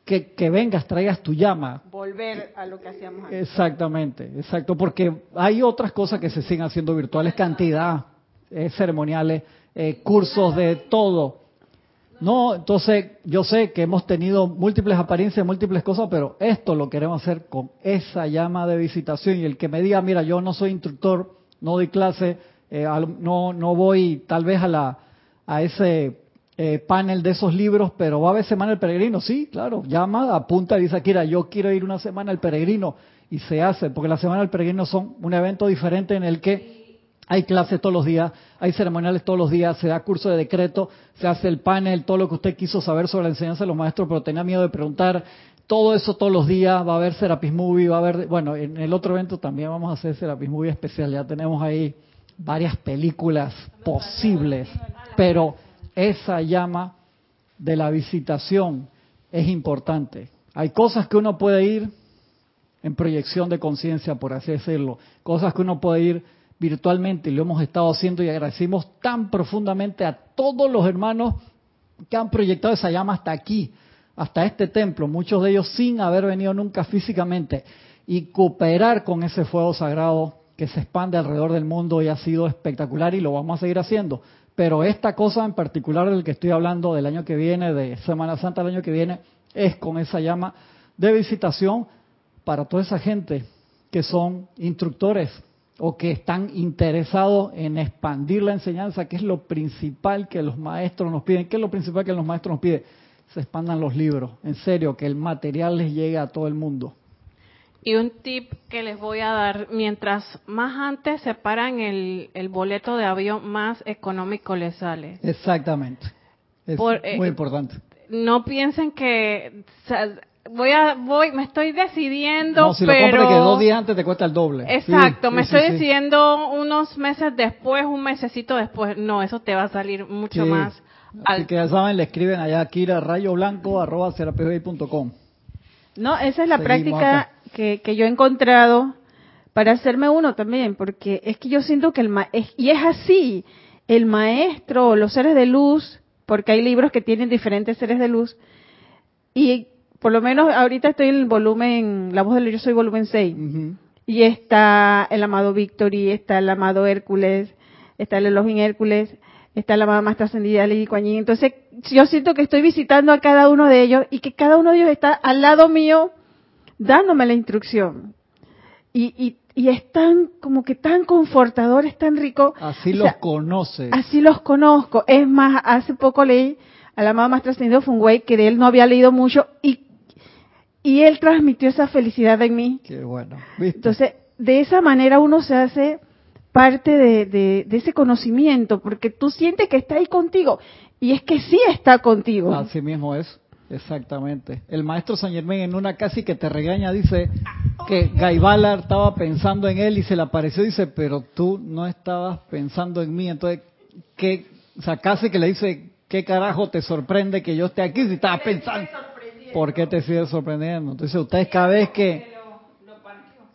que, que, vengas, traigas tu llama. Volver a lo que hacíamos antes. Exactamente, exacto, porque hay otras cosas que se siguen haciendo virtuales, cantidad, eh, ceremoniales, eh, cursos de todo no, entonces yo sé que hemos tenido múltiples apariencias, múltiples cosas, pero esto lo queremos hacer con esa llama de visitación. Y el que me diga, mira, yo no soy instructor, no doy clase, eh, no, no voy tal vez a, la, a ese eh, panel de esos libros, pero va a haber Semana del Peregrino. Sí, claro, llama, apunta y dice, Akira, yo quiero ir una semana al Peregrino. Y se hace, porque la Semana del Peregrino son un evento diferente en el que hay clases todos los días, hay ceremoniales todos los días, se da curso de decreto, se hace el panel, todo lo que usted quiso saber sobre la enseñanza de los maestros, pero tenía miedo de preguntar. Todo eso todos los días, va a haber Serapis Movie, va a haber, bueno, en el otro evento también vamos a hacer Serapis Movie especial, ya tenemos ahí varias películas posibles, pero esa llama de la visitación es importante. Hay cosas que uno puede ir en proyección de conciencia, por así decirlo, cosas que uno puede ir virtualmente lo hemos estado haciendo y agradecimos tan profundamente a todos los hermanos que han proyectado esa llama hasta aquí, hasta este templo, muchos de ellos sin haber venido nunca físicamente, y cooperar con ese fuego sagrado que se expande alrededor del mundo y ha sido espectacular y lo vamos a seguir haciendo. Pero esta cosa en particular del que estoy hablando del año que viene, de Semana Santa del año que viene, es con esa llama de visitación para toda esa gente que son instructores, o que están interesados en expandir la enseñanza, que es lo principal que los maestros nos piden. ¿Qué es lo principal que los maestros nos piden? Se expandan los libros, en serio, que el material les llegue a todo el mundo. Y un tip que les voy a dar, mientras más antes separan el, el boleto de avión, más económico les sale. Exactamente. Es eh, muy importante. No piensen que voy a voy me estoy decidiendo no, si lo compras que dos días antes te cuesta el doble. Exacto me estoy decidiendo unos meses después un mesecito después. No eso te va a salir mucho más así que ya saben le escriben allá a Kira rayo blanco arroba no esa es la práctica que, que yo he encontrado para hacerme uno también porque es que yo siento que el ma y es así el maestro los seres de luz porque hay libros que tienen diferentes seres de luz y por lo menos ahorita estoy en el volumen, la voz del yo soy volumen 6. Y está el amado Victory, está el amado Hércules, está el Elohim Hércules, está la amada más trascendida Lili Entonces, yo siento que estoy visitando a cada uno de ellos y que cada uno de ellos está al lado mío dándome la instrucción. Y, y, y es tan, como que tan confortador, es tan rico. Así los conoces. Así los conozco. Es más, hace poco leí al amado más trascendido Fungway que de él no había leído mucho y y él transmitió esa felicidad en mí. Qué bueno. ¿Viste? Entonces, de esa manera uno se hace parte de, de- de ese conocimiento, porque tú sientes que está ahí contigo, y es que sí está contigo. Así mismo es, exactamente. El maestro San Germán en una casi que te regaña dice que Gaibala estaba pensando en él y se le apareció dice, pero tú no estabas pensando en mí. Entonces, ¿qué? O sea, casi que le dice, ¿qué carajo te sorprende que yo esté aquí si estabas pensando? ¿Por qué te sigue sorprendiendo? Entonces, ustedes cada vez que...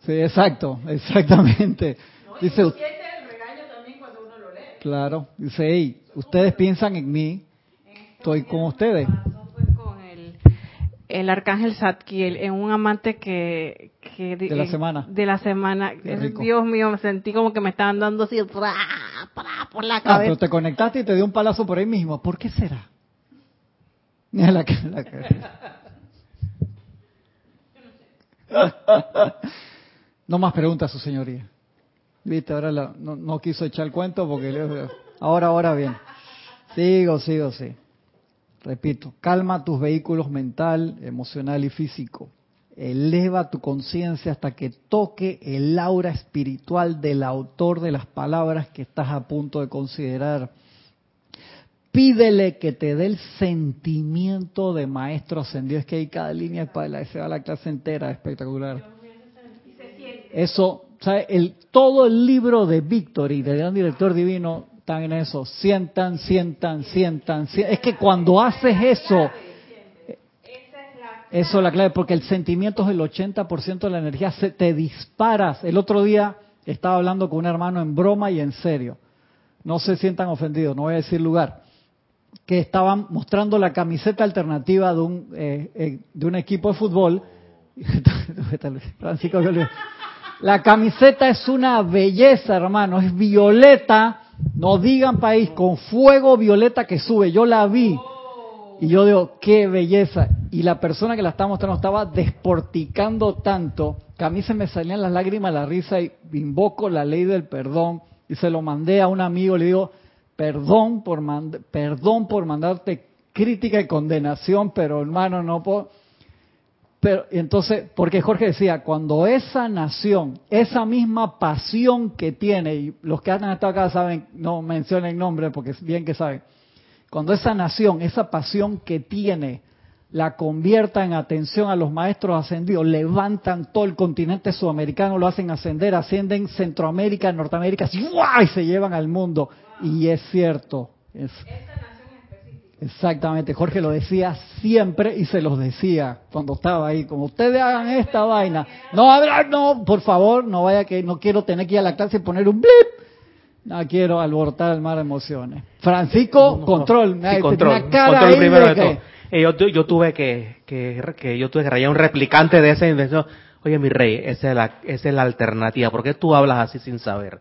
Sí, exacto, exactamente. Dice, Claro, dice, hey, ustedes piensan en mí, estoy con ustedes. Con el, el arcángel Zadkiel en un amante que, que De la semana. de la semana. Dios mío me sentí como que me estaban dando así ¡pra! ¡pra! por la Ah, pero cabeza te conectaste y te dio un palazo por ahí mismo. ¿Por qué será? La, la cara. No más preguntas, su señoría. Viste, ahora la- no, no quiso echar el cuento porque le- ahora, ahora bien. Sigo, sigo, sí. Repito, calma tus vehículos mental, emocional y físico. Eleva tu conciencia hasta que toque el aura espiritual del autor de las palabras que estás a punto de considerar. Pídele que te dé el sentimiento de maestro ascendido. Es que hay cada línea para la, se va la clase entera, espectacular. Eso, ¿sabe? El, todo el libro de Victory, del gran director divino, están en eso. Sientan, sientan, sientan, sientan. Es que cuando haces eso, eso es la clave, porque el sentimiento es el 80% de la energía, se, te disparas. El otro día estaba hablando con un hermano en broma y en serio. No se sientan ofendidos, no voy a decir lugar. Que estaban mostrando la camiseta alternativa de un, eh, eh, de un equipo de fútbol. Francisco. La camiseta es una belleza, hermano, es violeta, no digan país, con fuego violeta que sube. Yo la vi y yo digo, qué belleza. Y la persona que la estaba mostrando estaba desporticando tanto que a mí se me salían las lágrimas, la risa y invoco la ley del perdón y se lo mandé a un amigo, le digo, perdón por, mand- perdón por mandarte crítica y condenación, pero hermano, no puedo... Pero entonces, porque Jorge decía, cuando esa nación, esa misma pasión que tiene, y los que han estado acá saben, no mencionen nombre porque bien que saben, cuando esa nación, esa pasión que tiene, la convierta en atención a los maestros ascendidos, levantan todo el continente sudamericano, lo hacen ascender, ascienden Centroamérica, Norteamérica, y se llevan al mundo. Y es cierto. Es, Exactamente, Jorge lo decía siempre y se los decía cuando estaba ahí, como ustedes hagan esta vaina. No, habrá- no, por favor, no vaya que no quiero tener que ir a la clase y poner un blip. No quiero alborotar el mar de emociones. Francisco, control. Sí, control, cara control ahí primero de de que- todo. Eh, yo tuve que, que, que yo tuve que rayar un replicante de esa invención. Oye, mi rey, esa es la, esa es la alternativa. ¿Por qué tú hablas así sin saber?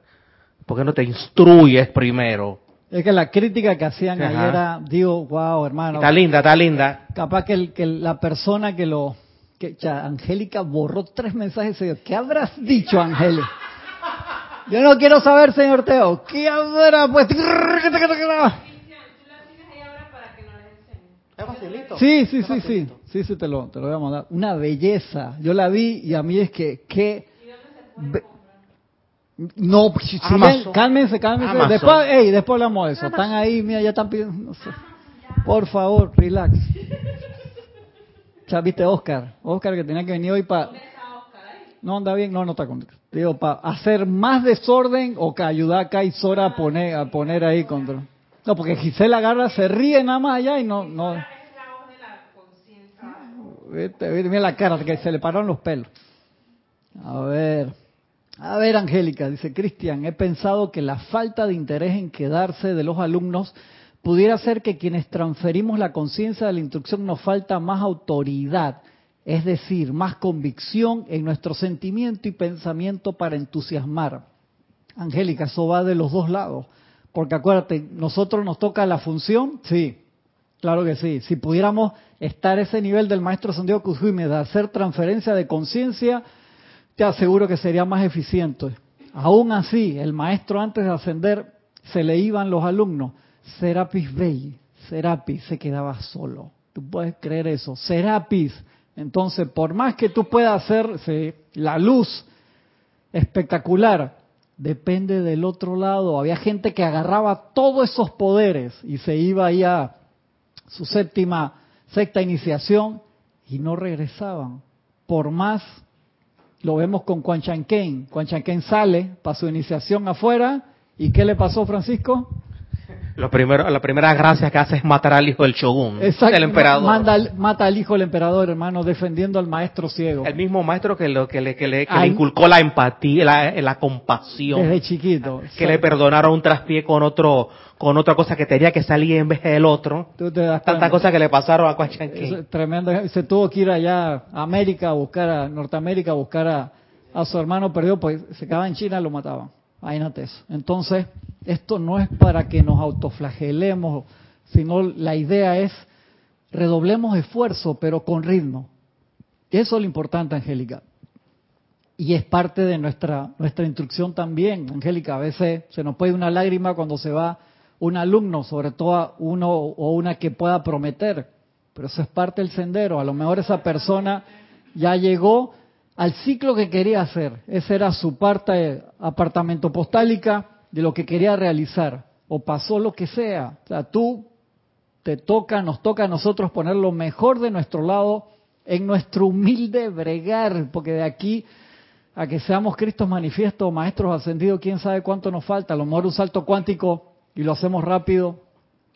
¿Por qué no te instruyes primero? Es que la crítica que hacían Ajá. ayer era, digo, wow, hermano, Está linda, está linda. capaz que, el- que la persona que lo... que cha, Angélica borró tres mensajes y se dijo, ¿qué habrás dicho, Angélica? Yo no quiero saber, señor Teo, ¿qué habrá pues? Es facilito. Sí, sí, sí, sí, sí, sí, te lo, te lo voy a mandar. Una belleza. Yo la vi y a mí es que, que... No, pues, si- si Amazon. ven, cálmense, cálmense. Amazon. Después, ey, después hablamos de eso. Están ahí, mira, ya están pidiendo, no sé. Por favor, relax. Ya viste Oscar, Oscar que tenía que venir hoy para... No anda bien, no, no está con. Digo, para hacer más desorden o que ayudar a Kai Sora a poner, a poner ahí control. No, porque Gisela agarra, se ríe nada más allá y no, no. Viste, viste, mira la cara, que se le pararon los pelos. A ver, a ver, Angélica, dice Cristian, he pensado que la falta de interés en quedarse de los alumnos pudiera ser que quienes transferimos la conciencia de la instrucción nos falta más autoridad, es decir, más convicción en nuestro sentimiento y pensamiento para entusiasmar. Angélica, eso va de los dos lados, porque acuérdate, nosotros nos toca la función, sí, Claro que sí. Si pudiéramos estar a ese nivel del maestro Santiago de hacer transferencia de conciencia, te aseguro que sería más eficiente. Aún así, el maestro antes de ascender se le iban los alumnos. Serapis Bey, Serapis se quedaba solo. ¿Tú puedes creer eso? Serapis Entonces, por más que tú puedas hacer la luz espectacular, depende del otro lado. Había gente que agarraba todos esos poderes y se iba ahí a su séptima, sexta iniciación y no regresaban. Por más, lo vemos con Quan Chanquén. Quan Chanquén sale para su iniciación afuera y ¿qué le pasó, Francisco? Lo primero, la primera gracia que hace es matar al hijo del shogun, Exacto, del emperador. manda al- mata al hijo del emperador, hermano, defendiendo al maestro ciego. El mismo maestro que, lo, que, le, que, le, que le Ay. inculcó la empatía, la, la compasión. Desde chiquito. que le perdonaron un traspié con otro con otra cosa que tenía que salir en vez del otro. Tú te das Tantas cosas que le pasaron a es tremendo. Se tuvo que ir allá a América a buscar a Norteamérica a buscar a, a su hermano perdido, pues se quedaba en China y lo mataban. Imagínate eso. Entonces, esto no es para que nos autoflagelemos, sino la idea es redoblemos esfuerzo, pero con ritmo. Eso es lo importante, Angélica. Y es parte de nuestra, nuestra instrucción también, Angélica. A veces se nos puede una lágrima cuando se va un alumno, sobre todo uno o una que pueda prometer. Pero eso es parte del sendero. A lo mejor esa persona ya llegó al ciclo que quería hacer. Esa era su parte apartamento postálica de lo que quería realizar. O pasó lo que sea. O sea, tú te toca, nos toca a nosotros poner lo mejor de nuestro lado en nuestro humilde bregar, porque de aquí a que seamos Cristos manifiesto, maestros ascendidos, quién sabe cuánto nos falta, a lo mejor un salto cuántico y lo hacemos rápido,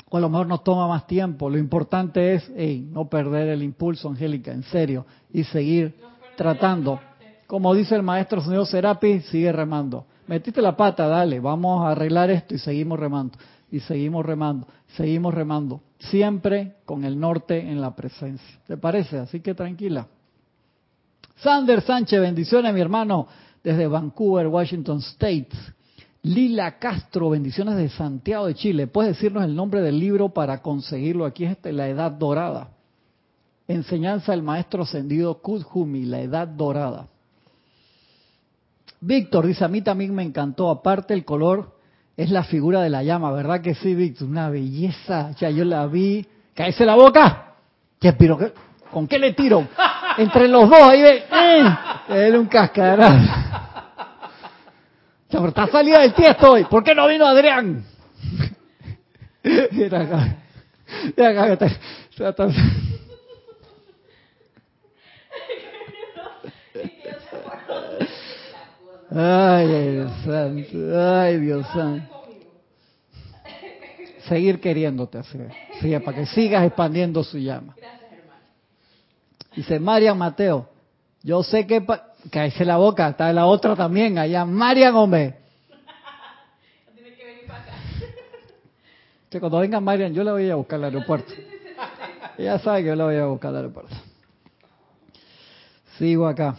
o a lo mejor nos toma más tiempo. Lo importante es ey, no perder el impulso, Angélica, en serio, y seguir tratando. Como dice el maestro señor Serapi, sigue remando. Metiste la pata, dale, vamos a arreglar esto y seguimos remando, y seguimos remando, seguimos remando, siempre con el norte en la presencia. ¿Te parece? Así que tranquila. Sander Sánchez, bendiciones mi hermano desde Vancouver, Washington State. Lila Castro, bendiciones de Santiago de Chile. ¿Puedes decirnos el nombre del libro para conseguirlo? Aquí es este, La Edad Dorada. Enseñanza del Maestro Ascendido Kudjumi, La Edad Dorada. Víctor dice, a mí también me encantó. Aparte el color es la figura de la llama, ¿verdad que sí, Víctor? Una belleza. Ya yo la vi. ¡Cállese la boca! ¿Qué, ¿Con qué le tiro? Entre los dos, ahí ve. ¡Eh! Era un cascarón. Pero está salida del tiesto hoy. ¿Por qué no vino Adrián? Mira acá. Mira acá. Ay, Dios santo. Ay, Dios santo. Seguir queriéndote hacer. Sí, para que sigas expandiendo su llama. Dice Marian Mateo. Yo sé que... Cállese la boca, está la otra también allá. Marian, hombre. Que cuando venga Marian, yo la voy a buscar al aeropuerto. Ella sabe que yo la voy a buscar al aeropuerto. Sigo acá.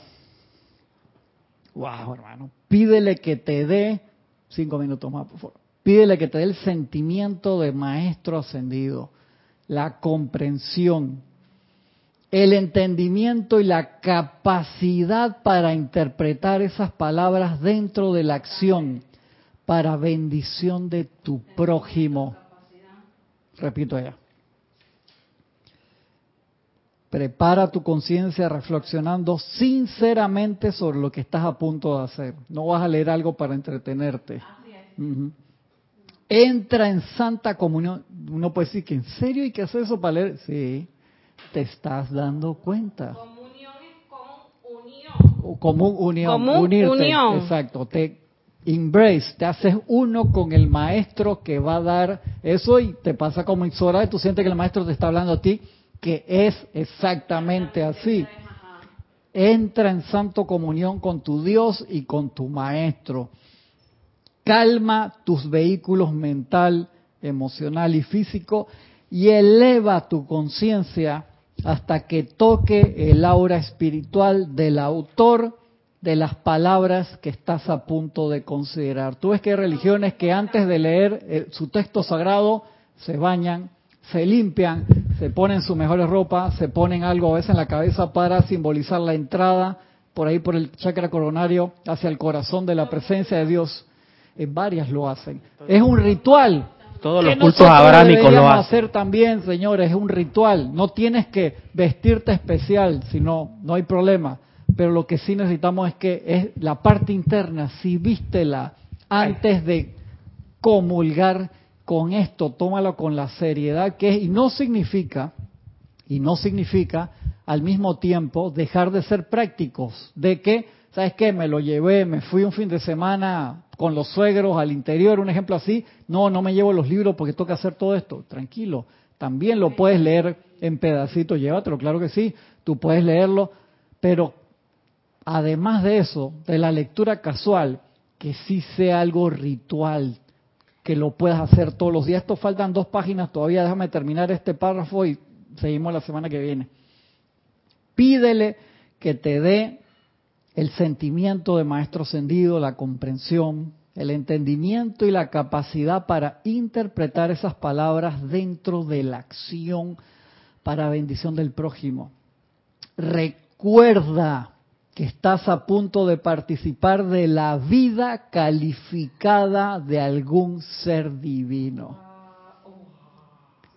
Wow, hermano. Pídele que te dé, cinco minutos más, por favor. Pídele que te dé el sentimiento de maestro ascendido, la comprensión, el entendimiento y la capacidad para interpretar esas palabras dentro de la acción para bendición de tu prójimo. Repito ya. Prepara tu conciencia reflexionando sinceramente sobre lo que estás a punto de hacer. No vas a leer algo para entretenerte. Entra en santa comunión. Uno puede decir que en serio hay que hacer eso para leer. Sí, te estás dando cuenta. Comunión es con unión. O Común unión. Común unirte. unión. Exacto. Te embrace, te haces uno con el maestro que va a dar eso y te pasa como Ixora, tú sientes que el maestro te está hablando a ti, que es exactamente así. Entra en santo comunión con tu Dios y con tu maestro. Calma tus vehículos mental, emocional y físico y eleva tu conciencia hasta que toque el aura espiritual del autor de las palabras que estás a punto de considerar. Tú ves que hay religiones que antes de leer eh, su texto sagrado se bañan, se limpian, se ponen su mejores ropa, se ponen algo a veces en la cabeza para simbolizar la entrada por ahí por el chakra coronario hacia el corazón de la presencia de Dios. En varias lo hacen. Es un ritual. Todos los cultos abrámicos lo hacen. hacer también, señores, es un ritual. No tienes que vestirte especial, sino no hay problema. Pero lo que sí necesitamos es que es la parte interna, si vístela antes de comulgar con esto, tómalo con la seriedad que es y no significa y no significa al mismo tiempo dejar de ser prácticos, de que, ¿sabes qué? Me lo llevé, me fui un fin de semana con los suegros al interior, un ejemplo así, no, no me llevo los libros porque toca hacer todo esto, tranquilo, también lo puedes leer en pedacitos, llévatelo, claro que sí, tú puedes leerlo, pero además de eso, de la lectura casual, que sí sea algo ritual, que lo puedas hacer todos los días. Esto faltan dos páginas todavía, déjame terminar este párrafo y seguimos la semana que viene. Pídele que te dé el sentimiento de maestro ascendido, la comprensión, el entendimiento y la capacidad para interpretar esas palabras dentro de la acción para bendición del prójimo. Recuerda que estás a punto de participar de la vida calificada de algún ser divino.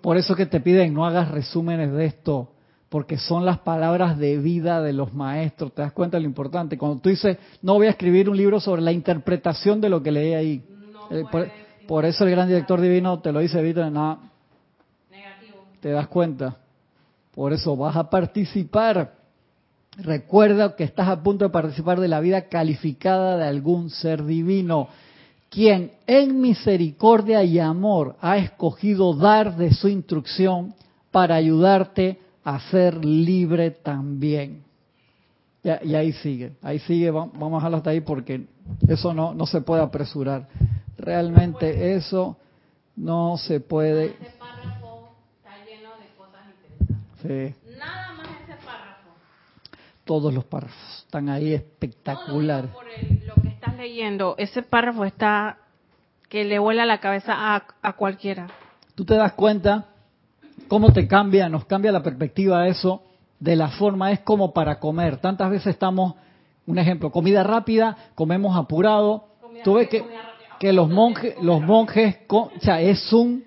Por eso que te piden no hagas resúmenes de esto, porque son las palabras de vida de los maestros. ¿Te das cuenta de lo importante? Cuando tú dices, no voy a escribir un libro sobre la interpretación de lo que leí ahí. Eh, por, por eso el gran director divino te lo dice, Víctor, no, te das cuenta. Por eso vas a participar. Recuerda que estás a punto de participar de la vida calificada de algún ser divino, quien en misericordia y amor ha escogido dar de su instrucción para ayudarte a ser libre también. Y, y ahí sigue, ahí sigue, va- vamos a dejarlo hasta ahí porque eso no, no se puede apresurar. Realmente eso no se puede. Ese párrafo está lleno de cosas interesantes. Sí, Nada más ese párrafo. Todos los párrafos están ahí espectaculares. No, no, no, por el- lo que estás leyendo, ese párrafo está que le vuela la cabeza a, a cualquiera. Tú te das cuenta cómo te cambia, nos cambia la perspectiva eso de la forma, es como para comer. Tantas veces estamos, un ejemplo, comida rápida, comemos apurado. Tú ves que, que los monjes, los monjes, o sea, es un,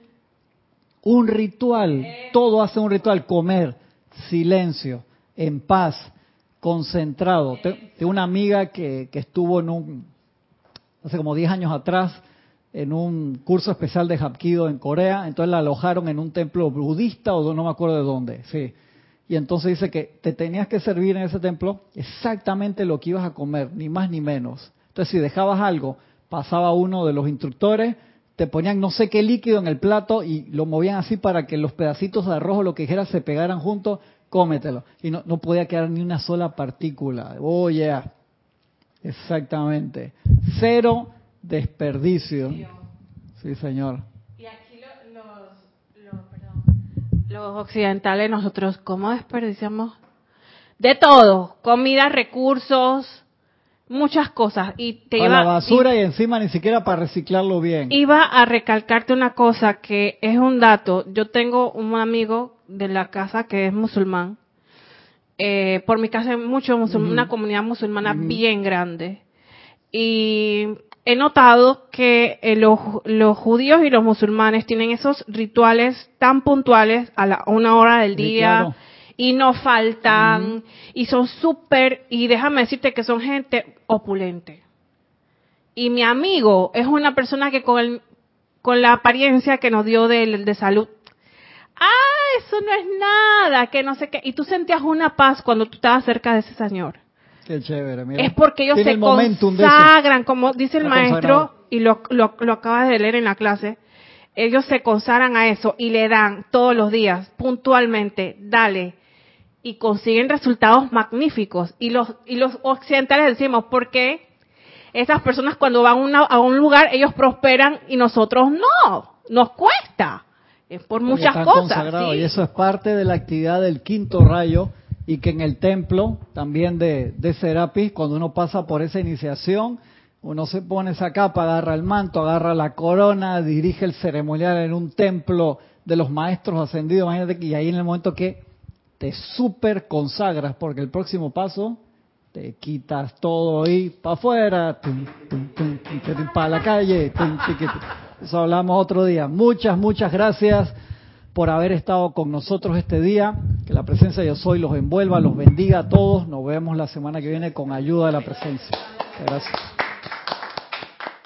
un ritual, todo hace un ritual, comer, silencio, en paz, concentrado. Te- Tengo una amiga que, que estuvo en un, hace como 10 años atrás, en un curso especial de Hapkido en Corea, entonces la alojaron en un templo budista o no me acuerdo de dónde, sí. Y entonces dice que te tenías que servir en ese templo exactamente lo que ibas a comer, ni más ni menos. Entonces si dejabas algo, pasaba uno de los instructores, te ponían no sé qué líquido en el plato y lo movían así para que los pedacitos de arroz o lo que dijera se pegaran juntos, cómetelo. Y no, no podía quedar ni una sola partícula. Oh, yeah. Exactamente. Cero desperdicio. Sí, señor. Y aquí lo- los, los, perdón, los occidentales, nosotros, ¿cómo desperdiciamos? De todo, comida, recursos, muchas cosas. Y te Para iba, la basura y encima ni siquiera para reciclarlo bien. iba a recalcarte una cosa que es un dato. Yo tengo un amigo de la casa que es musulmán. Eh, por mi casa hay mucho una comunidad musulmana bien grande. Y he notado que eh, los, los judíos y los musulmanes tienen esos rituales tan puntuales a la, una hora del día claro. y no faltan y son súper, y déjame decirte que son gente opulente. Y mi amigo es una persona que con, el, con la apariencia que nos dio de, de salud, ah, eso no es nada, que no sé qué, y tú sentías una paz cuando tú estabas cerca de ese señor. Qué chévere, mira. Es porque ellos Tiene se el consagran, como dice el Está maestro, consagrado. y lo, lo, lo acabas de leer en la clase, ellos se consagran a eso y le dan todos los días, puntualmente, dale, y consiguen resultados magníficos. Y los, y los occidentales decimos, ¿por qué esas personas cuando van a una- a un lugar, ellos prosperan y nosotros no? Nos cuesta. Es por muchas están cosas. ¿sí? Y eso es parte de la actividad del quinto rayo y que en el templo también de, de Serapis, cuando uno pasa por esa iniciación, uno se pone esa capa, agarra el manto, agarra la corona, dirige el ceremonial en un templo de los maestros ascendidos, imagínate que y ahí en el momento que te super consagras, porque el próximo paso te quitas todo y para afuera, para la calle, tum, tiqui, tum. Eso hablamos otro día. Muchas, muchas gracias por haber estado con nosotros este día. Que la presencia de Yo Soy los envuelva, los bendiga a todos. Nos vemos la semana que viene con ayuda de la presencia. Gracias.